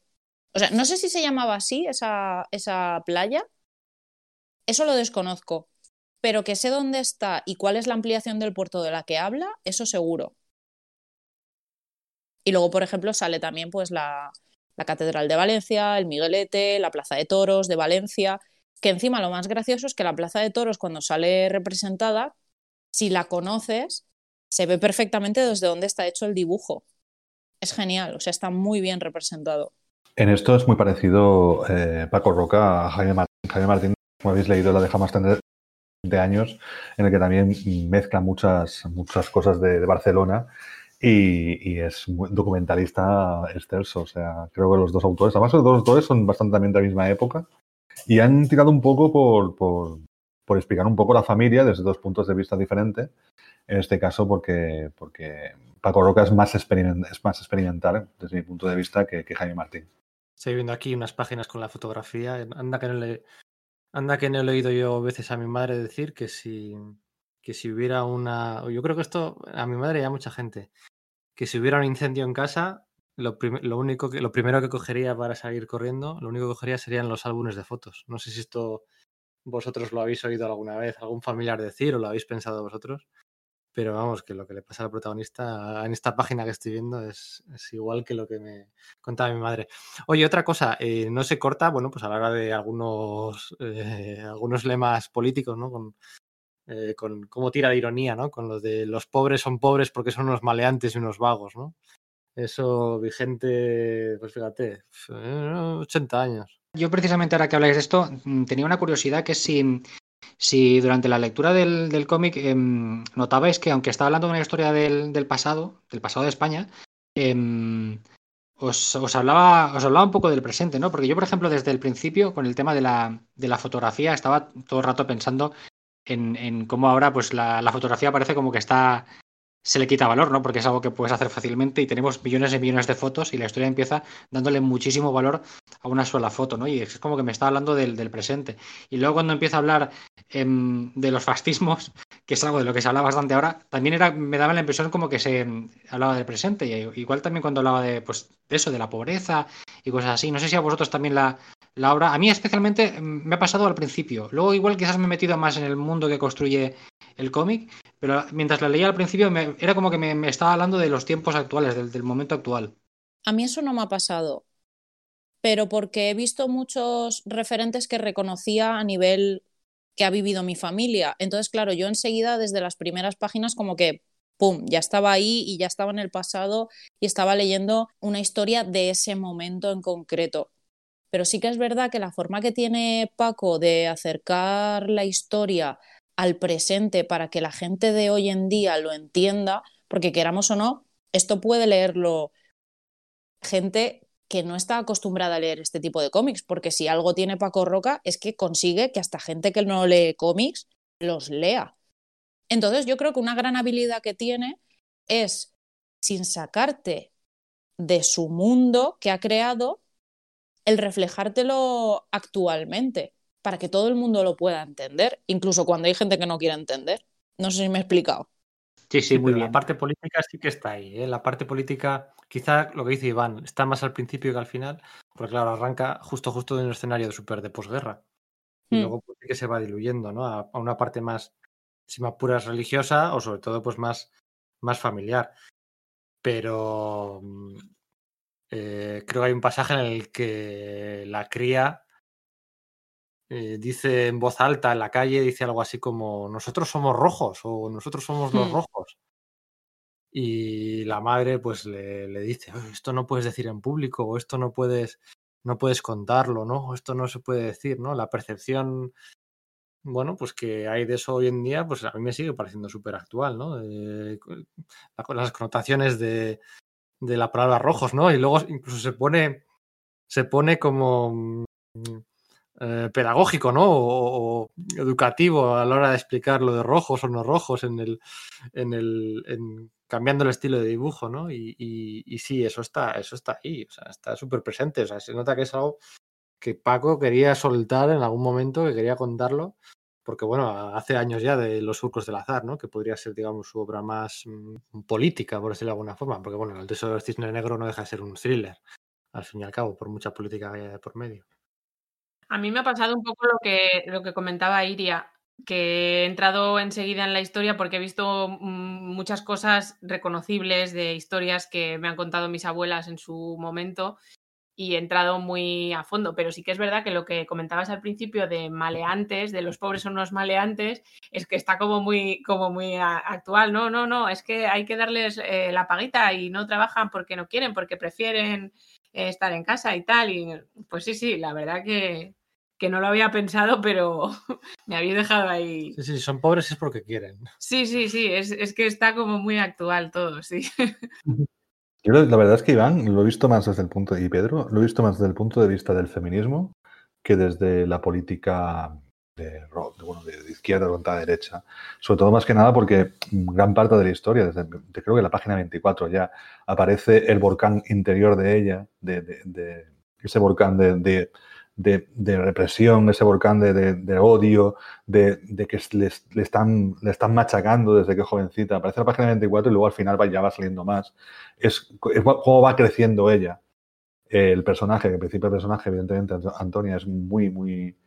O sea, no sé si se llamaba así esa, esa playa. Eso lo desconozco. Pero que sé dónde está y cuál es la ampliación del puerto de la que habla, eso seguro. Y luego, por ejemplo, sale también pues la, la Catedral de Valencia, el Miguelete, la Plaza de Toros de Valencia, que encima lo más gracioso es que la Plaza de Toros cuando sale representada, si la conoces, se ve perfectamente desde dónde está hecho el dibujo. Es genial, o sea, está muy bien representado. En esto es muy parecido eh, Paco Roca a Jaime Martín. Jaime Martín, como habéis leído, la deja más tener de años, en el que también mezcla muchas, muchas cosas de, de Barcelona y, y, es documentalista excelso. O sea, creo que los dos autores, además los dos autores son bastante también de la misma época y han tirado un poco por, por, por explicar un poco la familia desde dos puntos de vista diferentes. En este caso, porque, porque Paco Roca es más, experiment, es más experimental desde mi punto de vista que, que Jaime Martín. Estoy viendo aquí unas páginas con la fotografía. Anda que no le, anda que no he oído yo veces a mi madre decir que si, que si hubiera una. Yo creo que esto a mi madre y a mucha gente. Que si hubiera un incendio en casa, lo, lo, único que, lo primero que cogería para salir corriendo, lo único que cogería serían los álbumes de fotos. No sé si esto vosotros lo habéis oído alguna vez, algún familiar decir o lo habéis pensado vosotros. Pero vamos, que lo que le pasa al protagonista en esta página que estoy viendo es, es igual que lo que me contaba mi madre. Oye, otra cosa, eh, no se corta, bueno, pues a la hora de algunos, eh, algunos lemas políticos, ¿no? Con, eh, con cómo tira de ironía, ¿no? Con lo de los pobres son pobres porque son unos maleantes y unos vagos, ¿no? Eso vigente, pues fíjate, 80 años. Yo precisamente ahora que habláis de esto, mm, tenía una curiosidad que si, si durante la lectura del, del cómic eh, notabais que aunque estaba hablando de una historia del, del pasado, del pasado de España, eh, os, os, hablaba, os hablaba un poco del presente, ¿no? Porque yo, por ejemplo, desde el principio, con el tema de la, de la fotografía, estaba todo el rato pensando en, en cómo ahora pues la, la, fotografía parece como que está se le quita valor, ¿no? Porque es algo que puedes hacer fácilmente y tenemos millones y millones de fotos y la historia empieza dándole muchísimo valor a una sola foto, ¿no? Y es como que me está hablando del, del presente. Y luego cuando empieza a hablar eh, de los fascismos, que es algo de lo que se habla bastante ahora, también era, me daba la impresión como que se hablaba del presente. Y igual también cuando hablaba de, pues, de eso, de la pobreza y cosas así. No sé si a vosotros también la, la obra, a mí especialmente me ha pasado al principio. Luego igual quizás me he metido más en el mundo que construye el cómic, pero mientras la leía al principio me, era como que me, estaba hablando de los tiempos actuales, del, del, momento actual. A mí eso no me ha pasado, pero porque he visto muchos referentes que reconocía a nivel que ha vivido mi familia. Entonces, claro, yo enseguida desde las primeras páginas como que, ¡pum!, ya estaba ahí y ya estaba en el pasado y estaba leyendo una historia de ese momento en concreto. Pero sí que es verdad que la forma que tiene Paco de acercar la historia al presente para que la gente de hoy en día lo entienda, porque queramos o no, esto puede leerlo gente que no está acostumbrada a leer este tipo de cómics, porque si algo tiene Paco Roca es que consigue que hasta gente que no lee cómics los lea. Entonces yo creo que una gran habilidad que tiene es, sin sacarte de su mundo que ha creado, el reflejártelo actualmente para que todo el mundo lo pueda entender, incluso cuando hay gente que no quiere entender. No sé si me he explicado. Sí, sí, muy bien. La parte política sí que está ahí. ¿eh? La parte política, quizá lo que dice Iván, está más al principio que al final, porque claro, arranca justo justo de un escenario de super de posguerra. Y mm. luego pues, que se va diluyendo, ¿no? A, a, una parte más, si me apuras, religiosa o sobre todo pues más, más familiar. Pero eh, creo que hay un pasaje en el que la cría eh, dice en voz alta en la calle, dice algo así como, nosotros somos rojos o nosotros somos los Hmm. rojos. Y la madre pues le, le dice, "Oye, esto no puedes decir en público o esto no puedes, no puedes contarlo, ¿no? Esto no se puede decir, ¿no? La percepción, bueno, pues que hay de eso hoy en día, pues a mí me sigue pareciendo súper actual, ¿no? Eh, las connotaciones de, de la palabra rojos, ¿no? Y luego incluso se pone, se pone como mm, eh, pedagógico, ¿no? O, educativo a la hora de explicar lo de rojos o no rojos en el, en el, en, cambiando el estilo de dibujo, ¿no? Y, y, sí, eso está, eso está ahí, o sea, está súper presente, o sea, se nota que es algo que Paco quería soltar en algún momento, que quería contarlo, porque bueno, hace años ya de Los Surcos del Azar, ¿no? Que podría ser, digamos, su obra más mm, política, por decirlo de alguna forma, porque bueno, El Tesoro del Cisne Negro no deja de ser un thriller, al fin y al cabo, por mucha política que haya por medio. A mí me ha pasado un poco lo que, lo que comentaba Iria, que he entrado enseguida en la historia porque he visto mm, muchas cosas reconocibles de historias que me han contado mis abuelas en su momento y he entrado muy a fondo, pero sí que es verdad que lo que comentabas al principio de maleantes, de los pobres son unos maleantes, es que está como muy, como muy actual. No, no, no, es que hay que darles eh, la paguita y no trabajan porque no quieren, porque prefieren eh, estar en casa y tal. Y pues sí, sí, la verdad que, que no lo había pensado, pero me habéis dejado ahí. Sí, sí, si son pobres es porque quieren. Sí, sí, sí, es, es que está como muy actual todo, sí. Yo la verdad es que Iván lo he visto más desde el punto de, y Pedro lo he visto más desde el punto de vista del feminismo que desde la política de, bueno, de, izquierda contra derecha. Sobre todo más que nada porque gran parte de la historia, desde de- creo que la página 24 ya aparece el volcán interior de ella, de, de- de- ese volcán de, de- represión, ese volcán de, odio, de, que les- le, están, machacando desde que jovencita. Aparece la página 24 y luego al final va, ya va saliendo más es, cómo va creciendo ella. El personaje, que al principio el personaje, evidentemente, Anto- Antonia es muy, muy,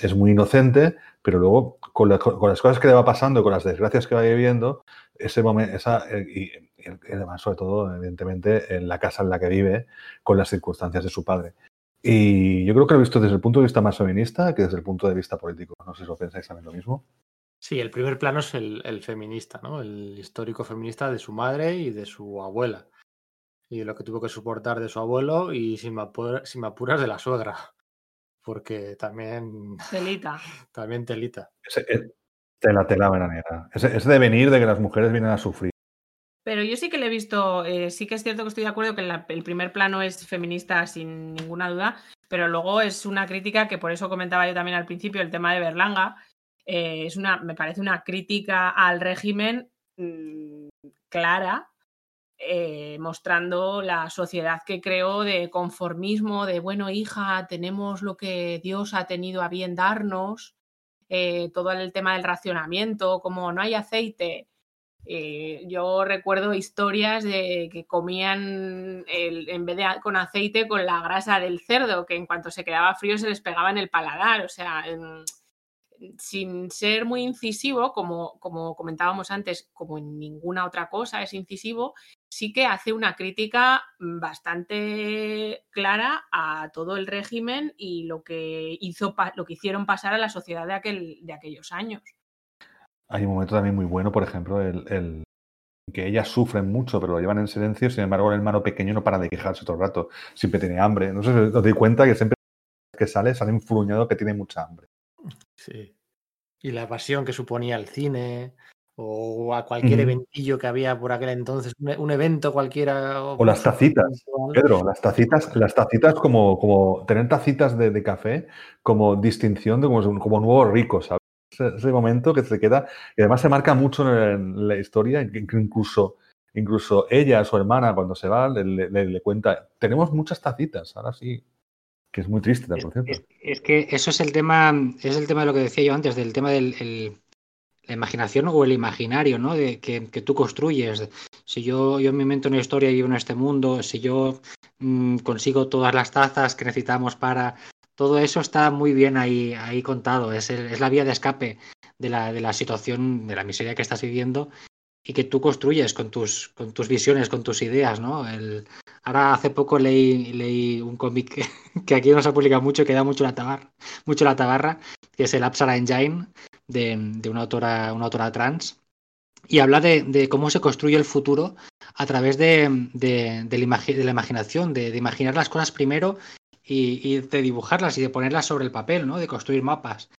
es muy inocente, pero luego con las cosas que le va pasando, con las desgracias que va viviendo, ese momento, esa, eh, y, y además, sobre todo, evidentemente, en la casa en la que vive, con las circunstancias de su padre. Y yo creo que lo he visto desde el punto de vista más feminista que desde el punto de vista político. No sé si lo pensáis también lo mismo. Sí, el primer plano es el, el feminista, ¿no? El histórico feminista de su madre y de su abuela. Y lo que tuvo que soportar de su abuelo y, si me, apura- si me apuras, de la suegra. Porque también, Celita. también telita. Ese, es- tela, tela veranera. Ese, ese devenir de que las mujeres vienen a sufrir. Pero yo sí que le he visto, eh, sí que es cierto que estoy de acuerdo que el primer plano es feminista sin ninguna duda, pero luego es una crítica que por eso comentaba yo también al principio el tema de Berlanga. eh, es una, me parece una crítica al régimen mm, clara, eh, mostrando la sociedad que creó de conformismo, de bueno, hija, tenemos lo que Dios ha tenido a bien darnos, todo el tema del racionamiento, como no hay aceite, eh, yo recuerdo historias de que comían el- en vez de con aceite con la grasa del cerdo, que en cuanto se quedaba frío se les pegaba en el paladar. O sea, sin ser muy incisivo, como, como comentábamos antes, como en ninguna otra cosa es incisivo, sí que hace una crítica bastante clara a todo el régimen y lo que hizo lo que hicieron pasar a la sociedad de, aquel, de aquellos años. Hay un momento también muy bueno, por ejemplo, el, el- que ellas sufren mucho, pero lo llevan en silencio. Sin embargo, el hermano pequeño no para de quejarse todo el rato. Siempre tiene hambre. No sé si os doy cuenta que siempre que sale, sale enfurruñado que tiene mucha hambre. Sí. Y la pasión que suponía el cine, o a cualquier eventillo que había por aquel entonces, un, evento cualquiera. O las tacitas. Pedro, las tacitas, las tacitas como, como tener tacitas de, de café como distinción de como, como nuevo rico, ¿sabes? Ese, ese momento que se queda, y además se marca mucho en la historia, que incluso, incluso ella, su hermana, cuando se va, le, le- le cuenta, tenemos muchas tacitas, ahora sí, que es muy triste, Es, por cierto. es- es que eso es el tema, es el tema de lo que decía yo antes, del tema del el- la imaginación o el imaginario, ¿no? De que, que tú construyes. Si yo, yo me invento una historia y vivo en este mundo, si yo mm, consigo todas las tazas que necesitamos para. Todo eso está muy bien ahí, ahí contado. Es, la vía de escape de la, de la situación, de la miseria que estás viviendo y que tú construyes con tus, con tus visiones, con tus ideas, ¿no? El, ahora hace poco leí, leí un cómic que, aquí no se ha publicado mucho, que da mucho la tabarra, mucho la tabarra, que es el Apsara Engine, de, de una, autora, una autora trans, y habla de, de cómo se construye el futuro a través de, de, de la, imaginación, de imaginar las cosas primero y, de dibujarlas y de ponerlas sobre el papel, ¿no? De construir mapas.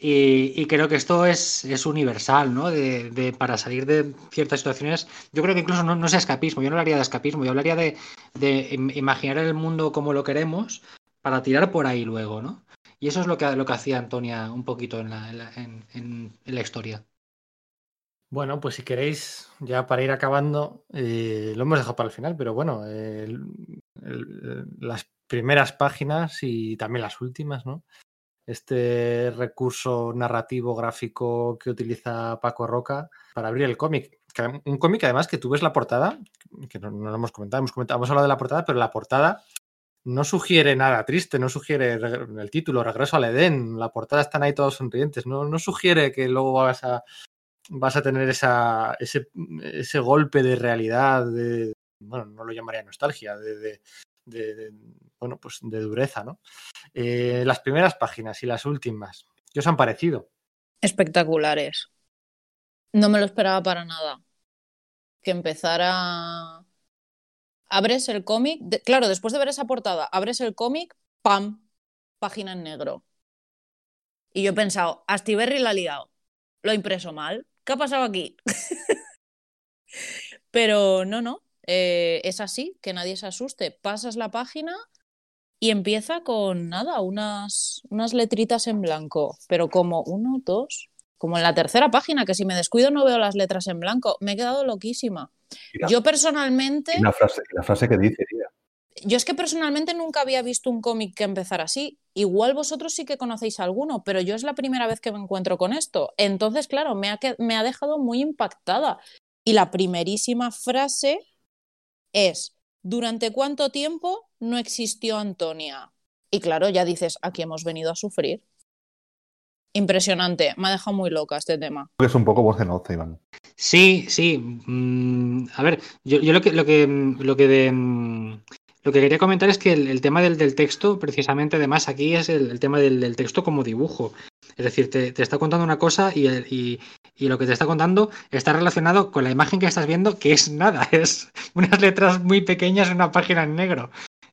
Y, creo que esto es, es universal, ¿no? De, para salir de ciertas situaciones. Yo creo que incluso no, no es escapismo, yo no hablaría de escapismo, yo hablaría de, de im- imaginar el mundo como lo queremos para tirar por ahí luego, ¿no? Y eso es lo que, lo que hacía Antonia un poquito en la, en la- en- en- la historia. Bueno, pues si queréis, ya para ir acabando, eh, lo hemos dejado para el final, pero bueno, las primeras páginas y también las últimas, ¿no? Este recurso narrativo gráfico que utiliza Paco Roca para abrir el cómic. Un cómic además que tú ves la portada, que no, no lo hemos comentado, hemos comentado, hemos hablado de la portada, pero la portada no sugiere nada triste, no sugiere el título, regreso al Edén, la portada están ahí todos sonrientes, no, no sugiere que luego vas a, vas a tener esa, ese, ese golpe de realidad, de, bueno, no lo llamaría nostalgia, de- de- bueno, pues de dureza, ¿no? Eh, las primeras páginas y las últimas, ¿qué os han parecido? Espectaculares. No me lo esperaba para nada. Que empezara. Abres el cómic. Claro, después de ver esa portada, abres el cómic, ¡pam! Página en negro. Y yo he pensado, Astiberri la ha liado. Lo ha impreso mal. ¿Qué ha pasado aquí? Pero no, no. Eh, es así, que nadie se asuste. Pasas la página y empieza con nada, unas, unas letritas en blanco. Pero como uno, dos, como en la tercera página, que si me descuido no veo las letras en blanco. Me he quedado loquísima. Yo personalmente, la frase, y la frase que dice, yo es que personalmente nunca había visto un cómic que empezara así. Igual vosotros sí que conocéis alguno, pero yo es la primera vez que me encuentro con esto. Entonces, claro, me ha, me ha dejado muy impactada. Y la primerísima frase es, ¿durante cuánto tiempo no existió Antonia? Y claro, ya dices, aquí hemos venido a sufrir. Impresionante, me ha dejado muy loca este tema. Es un poco voz en off, Iván. Sí, sí. mm, a ver, yo, yo lo que lo que lo que de, mm, lo que quería comentar es que el, el tema del, del texto, precisamente, además, aquí es el, el tema del, del texto como dibujo. Es decir, te, te está contando una cosa y, el- y- y lo que te está contando está relacionado con la imagen que estás viendo, que es nada, es unas letras muy pequeñas en una página en negro.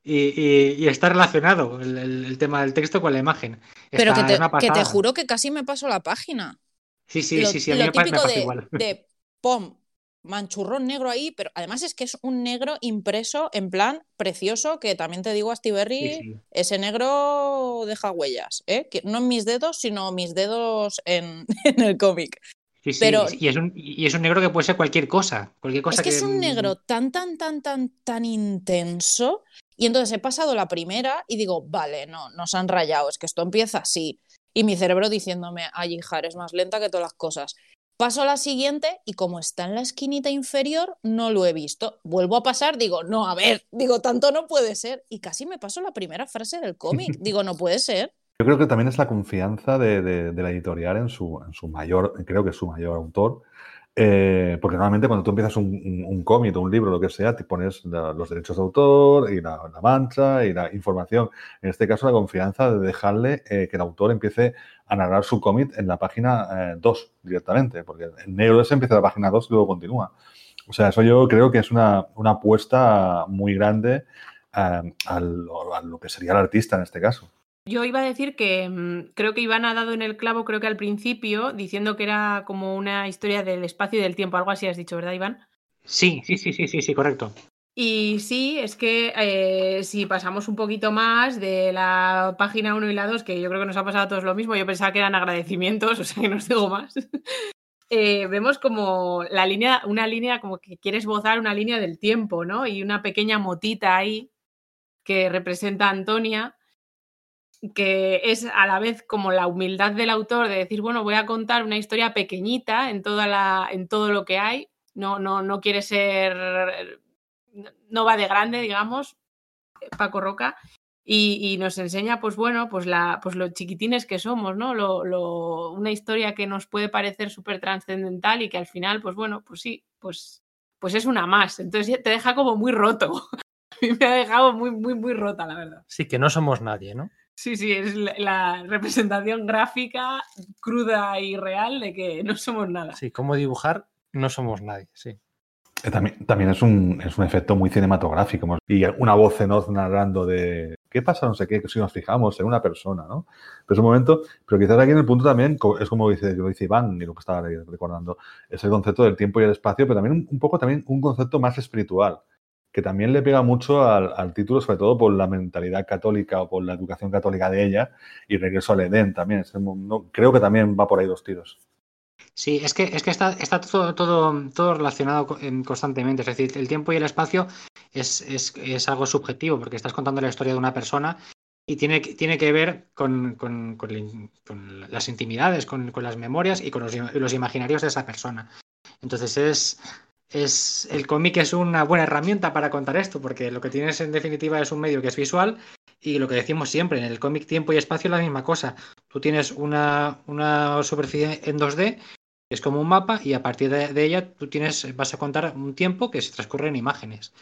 Y, está relacionado el, tema del texto con la imagen. Pero Está- que te, que juro que casi me paso la página. Sí, sí, lo, sí, sí, a mí me, me pasa de, igual. de pom, manchurrón negro ahí, pero además es que es un negro impreso en plan precioso, que también te digo, Astiberri, Sí, sí. ese negro deja huellas, ¿eh? Que no en mis dedos, sino mis dedos en, en el cómic. Sí, sí, Pero- y, es un, y es un negro que puede ser cualquier cosa. Cualquier cosa Es que es un mm, negro tan, tan, tan, tan, tan intenso. Y entonces he pasado la primera y digo, vale, no, nos han rayado, es que esto empieza así. Y mi cerebro diciéndome, ay, hija, eres más lenta que todas las cosas. Paso a la siguiente y como está en la esquinita inferior, no lo he visto. Vuelvo a pasar, digo, no, a ver, digo, tanto no puede ser. Y casi me paso la primera frase del cómic. Digo, no puede ser. Yo creo que también es la confianza de, de- de la editorial en su, en su mayor, creo que es su mayor autor. Eh, porque normalmente cuando tú empiezas un, un, cómic o un libro, lo que sea, te pones los derechos de autor y la, mancha y la información. En este caso, la confianza de dejarle eh, que el autor empiece a narrar su cómic en la página 2 directamente, porque el negro ese empieza la página 2 y luego continúa. O sea, eso yo creo que es una, una apuesta muy grande eh, a lo que sería el artista en este caso. Yo iba a decir que mm, creo que Iván ha dado en el clavo, creo que al principio, diciendo que era como una historia del espacio y del tiempo, algo así has dicho, ¿verdad, Iván? Sí, sí, sí, sí, sí, sí, correcto. Y sí, es que eh, si pasamos un poquito más de la página 1 y la 2, que yo creo que nos ha pasado a todos lo mismo, yo pensaba que eran agradecimientos, o sea que no os digo más. eh, vemos como la línea, una línea como que quiere esbozar una línea del tiempo, ¿no? Y una pequeña motita ahí que representa a Antonia, que es a la vez como la humildad del autor de decir, bueno, voy a contar una historia pequeñita en, toda la, en todo lo que hay, no, no, no quiere ser, no va de grande, digamos, Paco Roca, y, nos enseña, pues bueno, pues, la, pues lo chiquitines que somos, ¿no? Lo, lo, una historia que nos puede parecer súper trascendental y que al final, pues bueno, pues sí, pues, pues es una más. Entonces te deja como muy roto. A mí me ha dejado muy, muy, muy rota, la verdad. Sí, que no somos nadie, ¿no? Sí, sí, es la, representación gráfica cruda y real de que no somos nada. Sí, cómo dibujar, no somos nadie, sí. También, también es, un, es un efecto muy cinematográfico. Y una voz en off narrando de qué pasa, no sé qué, que si nos fijamos en una persona, ¿no? Pero es un momento, pero quizás aquí en el punto también, es como dice, lo dice Iván y lo que estaba recordando, es el concepto del tiempo y el espacio, pero también un, un poco también un concepto más espiritual, que también le pega mucho al, título, sobre todo por la mentalidad católica o por la educación católica de ella, y regreso al Edén también. Creo que también va por ahí los tiros. Sí, es que, es que está, está todo, todo, todo relacionado co- em, constantemente. Es decir, el tiempo y el espacio es, es, es algo subjetivo, porque estás contando la historia de una persona y tiene, tiene que ver con, con- con las intimidades, con, las memorias y con los, los imaginarios de esa persona. Entonces es, es el cómic es una buena herramienta para contar esto, porque lo que tienes en definitiva es un medio que es visual y lo que decimos siempre, en el cómic tiempo y espacio es la misma cosa. Tú tienes una, una superficie en 2D es como un mapa y a partir de, ella tú tienes, vas a contar un tiempo que se transcurre en imágenes.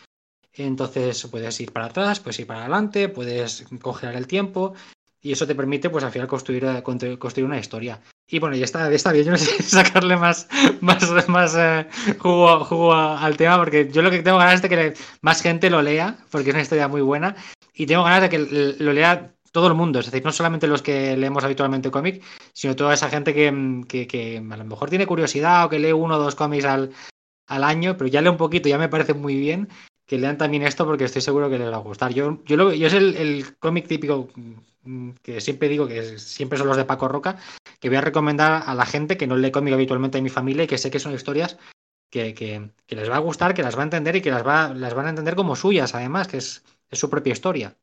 Entonces puedes ir para atrás, puedes ir para adelante, puedes congelar el tiempo y eso te permite pues al final construir, eh, construir una historia. Y bueno, ya está, ya está bien, yo no sé sacarle más, más, más eh, jugo, jugo al tema porque yo lo que tengo ganas es de que más gente lo lea porque es una historia muy buena. Y tengo ganas de que lo lea todo el mundo, es decir, no solamente los que leemos habitualmente cómic, sino toda esa gente que, mm, que, que a lo mejor tiene curiosidad o que lee uno o dos cómics al, al año, pero ya lee un poquito, ya me parece muy bien que lean también esto porque estoy seguro que les va a gustar. Yo, yo, lo- yo es el, el cómic típico mm, que siempre digo que siempre son los de Paco Roca, que voy a recomendar a la gente que no lee cómic habitualmente en mi familia y que sé que son historias que, que- que les va a gustar, que las va a entender y que las, va, las van a entender como suyas, además, que es, es su propia historia.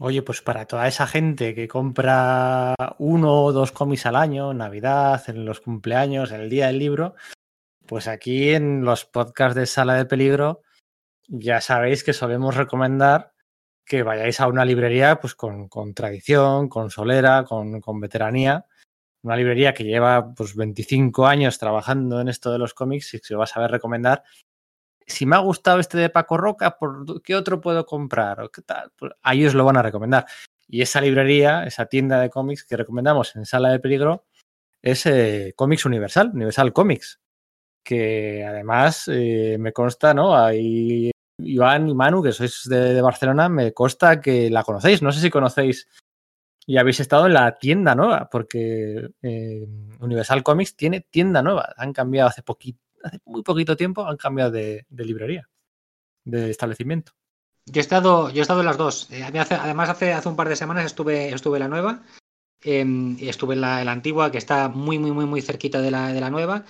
Oye, pues para toda esa gente que compra uno o dos cómics al año, Navidad, en los cumpleaños, en el día del libro, pues aquí en los podcasts de Sala de Peligro ya sabéis que solemos recomendar que vayáis a una librería pues con, con tradición, con solera, con, con veteranía. Una librería que lleva pues 25 años trabajando en esto de los cómics y que va a saber recomendar si me ha gustado este de Paco Roca, ¿por qué otro puedo comprar? ¿O qué tal? Pues os lo van a recomendar. Y esa librería, esa tienda de cómics que recomendamos en Sala de Peligro, es eh, Comics Universal, Universal Comics. Que además eh, me consta, ¿no? Ahí Iván y Manu, que sois de, Barcelona, me consta que la conocéis. No sé si conocéis y habéis estado en la tienda nueva, porque eh, Universal Comics tiene tienda nueva. Han cambiado hace poquito hace muy poquito tiempo han cambiado de, librería, de establecimiento. Yo he estado, yo he estado en las dos. Eh, además, hace, hace un par de semanas estuve, estuve en la nueva. y estuve en la antigua, que está muy, muy, muy, muy cerquita de la, de la nueva.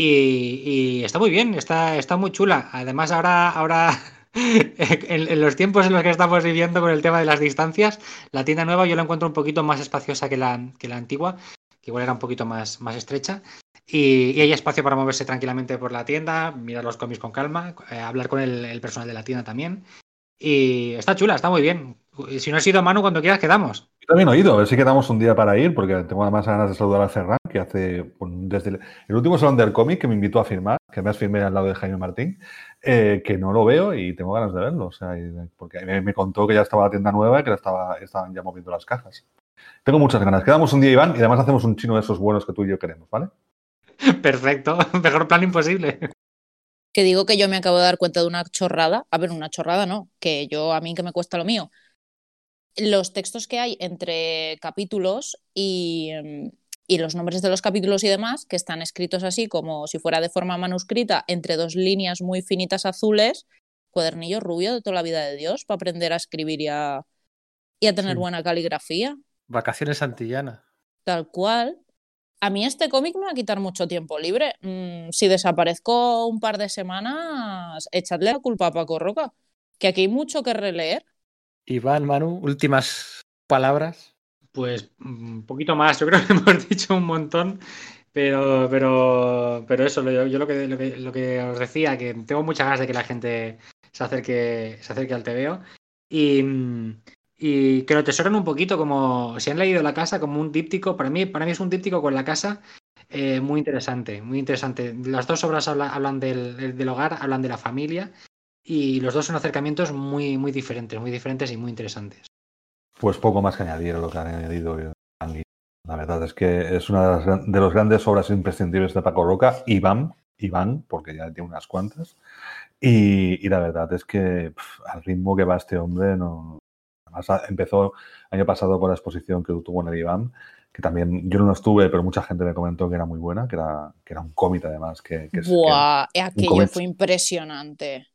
Y, está muy bien, está, está muy chula. Además, ahora, ahora en, los tiempos en los que estamos viviendo con el tema de las distancias, la tienda nueva yo la encuentro un poquito más espaciosa que la, que la antigua, que igual era un poquito más, más estrecha. Y, hay espacio para moverse tranquilamente por la tienda, mirar los cómics con calma, eh, hablar con el, el personal de la tienda también. Y está chula, está muy bien. Si no has ido, Manu, cuando quieras quedamos. También he oído, a ver si quedamos un día para ir, porque tengo más ganas de saludar a Ferran, que hace pues, desde el, el último salón del cómic que me invitó a firmar, que me has firmé al lado de Jaime Martín, eh, que no lo veo y tengo ganas de verlo. O sea, y- porque me, me contó que ya estaba la tienda nueva y que la estaba, estaban ya moviendo las cajas. Tengo muchas ganas. Quedamos un día, Iván, y además hacemos un chino de esos buenos que tú y yo queremos, ¿vale? Perfecto, mejor plan imposible. Que digo que yo me acabo de dar cuenta de una chorrada. A ver, una chorrada no, que yo a mí que me cuesta lo mío. Los textos que hay entre capítulos y, em, y los nombres de los capítulos y demás, que están escritos así como si fuera de forma manuscrita, entre dos líneas muy finitas azules, cuadernillo rubio de toda la vida de Dios, para aprender a escribir y a, y a tener Sí. buena caligrafía, Vacaciones Santillana. tal cual. A mí este cómic me va a quitar mucho tiempo libre. Mm, si desaparezco un par de semanas, echadle la culpa a Paco Roca, que aquí hay mucho que releer. Iván, Manu, últimas palabras. Pues un poquito más, yo creo que hemos dicho un montón, pero, pero, pero eso, lo- yo, lo, que, lo, que, lo que os decía, que tengo muchas ganas de que la gente se acerque, se acerque al TVO y, y que lo tesoren un poquito como si han leído la casa como un díptico, para mí, para mí es un díptico con la casa eh, muy interesante, muy interesante. Las dos obras habla- hablan del- del hogar, hablan de la familia y los dos son acercamientos muy, muy diferentes, muy diferentes y muy interesantes. Pues poco más que añadir a lo que han añadido La verdad es que es una de las, de las grandes obras imprescindibles de Paco Roca, Iván, Iván, porque ya tiene unas cuantas. Y, y la verdad es que pf, al ritmo que va este hombre, no. Además, a- empezó año pasado con la exposición que tuvo en el Iván, que también yo no estuve, pero mucha gente me comentó que era muy buena, que era, que era un cómic además, que, que es- que- Buah, aquello fue impresionante.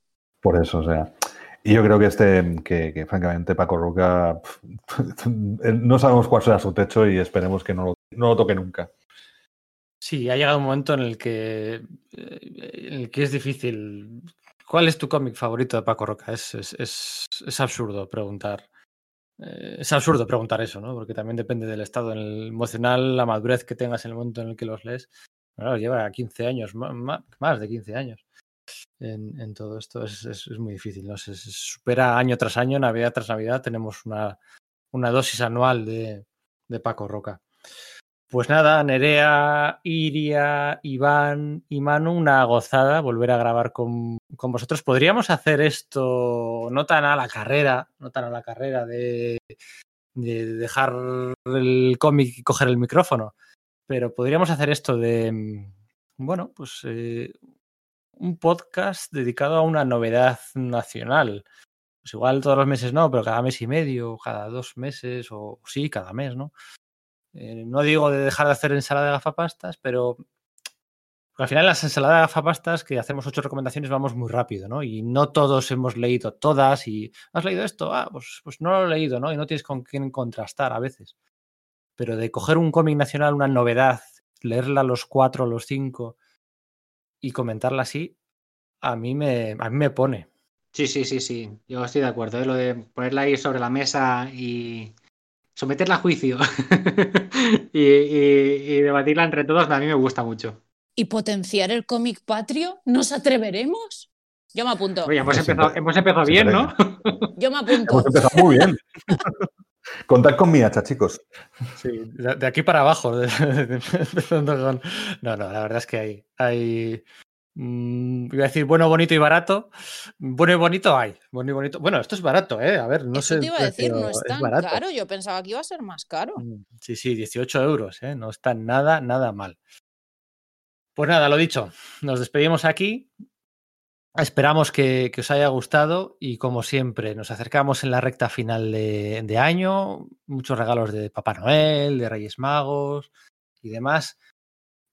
Por eso, o sea. Y yo creo que este, que, francamente Paco Roca, no sabemos cuál será su techo y esperemos que no lo, no lo toque nunca. Sí, ha llegado un momento en el que, eh, en el que es difícil. ¿Cuál es tu cómic favorito de Paco Roca? Es, es, es, absurdo preguntar. Eh, es absurdo preguntar eso, ¿no? Porque también depende del estado emocional, la madurez que tengas en el momento en el que los lees. Claro, lleva 15 años, más de 15 años en, todo esto. Es, es- es muy difícil, ¿no? Se, se supera año tras año, Navidad tras Navidad. Tenemos una, una dosis anual de, de Paco Roca. Pues nada, Nerea, Iria, Iván y Manu, una gozada volver a grabar con, con vosotros. Podríamos hacer esto no tan a la carrera, no tan a la carrera de, de dejar el cómic y coger el micrófono, pero podríamos hacer esto de, mm, bueno, pues eh, un podcast dedicado a una novedad nacional. Pues igual todos los meses no, pero cada mes y medio, cada dos meses, o sí, cada mes, ¿no? Eh, no digo de dejar de hacer ensalada de gafapastas, pero al final las ensaladas de gafapastas que hacemos ocho recomendaciones vamos muy rápido, ¿no? Y no todos hemos leído todas y ¿has leído esto? Ah, pues, pues no lo he leído, ¿no? Y no tienes con quién contrastar a veces. Pero de coger un cómic nacional, una novedad, leerla los cuatro, los cinco y comentarla así, a mí me, a mí me pone. Sí, sí, sí, sí. Yo estoy de acuerdo. ¿eh? Lo de ponerla ahí sobre la mesa y someterla a juicio y, y- y debatirla entre todos, a mí me gusta mucho. ¿Y potenciar el cómic patrio? ¿Nos atreveremos? Yo me apunto. Oye, hemos Sí, empezado, siempre- hemos empezado bien, ¿no? Yo me apunto. Hemos empezado muy bien. Contad con mi hacha, chicos. Sí, de, aquí para abajo. No, no, la verdad es que hay. hay mm, iba a decir bueno, bonito y barato. Bueno y bonito hay. Bueno y bonito. Bueno, esto es barato, ¿eh? A ver, no Eso sé. te iba a decir, no es tan barato. caro. Yo pensaba que iba a ser más caro. Mm, Sí, sí, 18 euros, ¿eh? No está nada, nada mal. Pues nada, lo dicho, nos despedimos aquí. Esperamos que, os haya gustado y como siempre nos acercamos en la recta final de, año, muchos regalos de Papá Noel, de Reyes Magos y demás.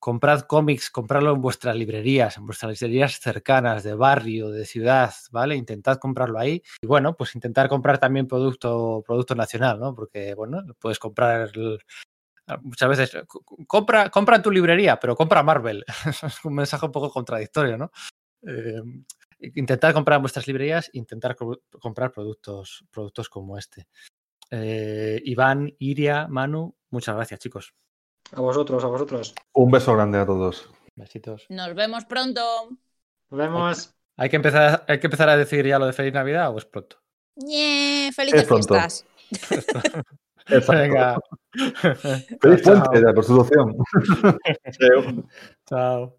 Comprad cómics, compradlo en vuestras librerías, en vuestras librerías cercanas, de barrio, de ciudad, ¿vale? Intentad comprarlo ahí. Y bueno, pues intentar comprar también producto, producto nacional, ¿no? Porque, bueno, puedes comprar muchas veces co- co- compra, compra en tu librería, pero compra Marvel. es un mensaje un poco contradictorio, ¿no? Eh, intentar comprar en vuestras librerías, intentar co- comprar productos, productos como este. Eh, Iván, Iria, Manu, muchas gracias, chicos. A vosotros, a vosotros. Un beso grande a todos. Besitos. Nos vemos pronto. Nos vemos. ¿Hay que, empezar, ¿Hay que empezar a decir ya lo de Feliz Navidad o es pronto? ¡Nie! ¡Felices Es pronto. fiestas! Venga. Feliz puente de la Constitución. Chao.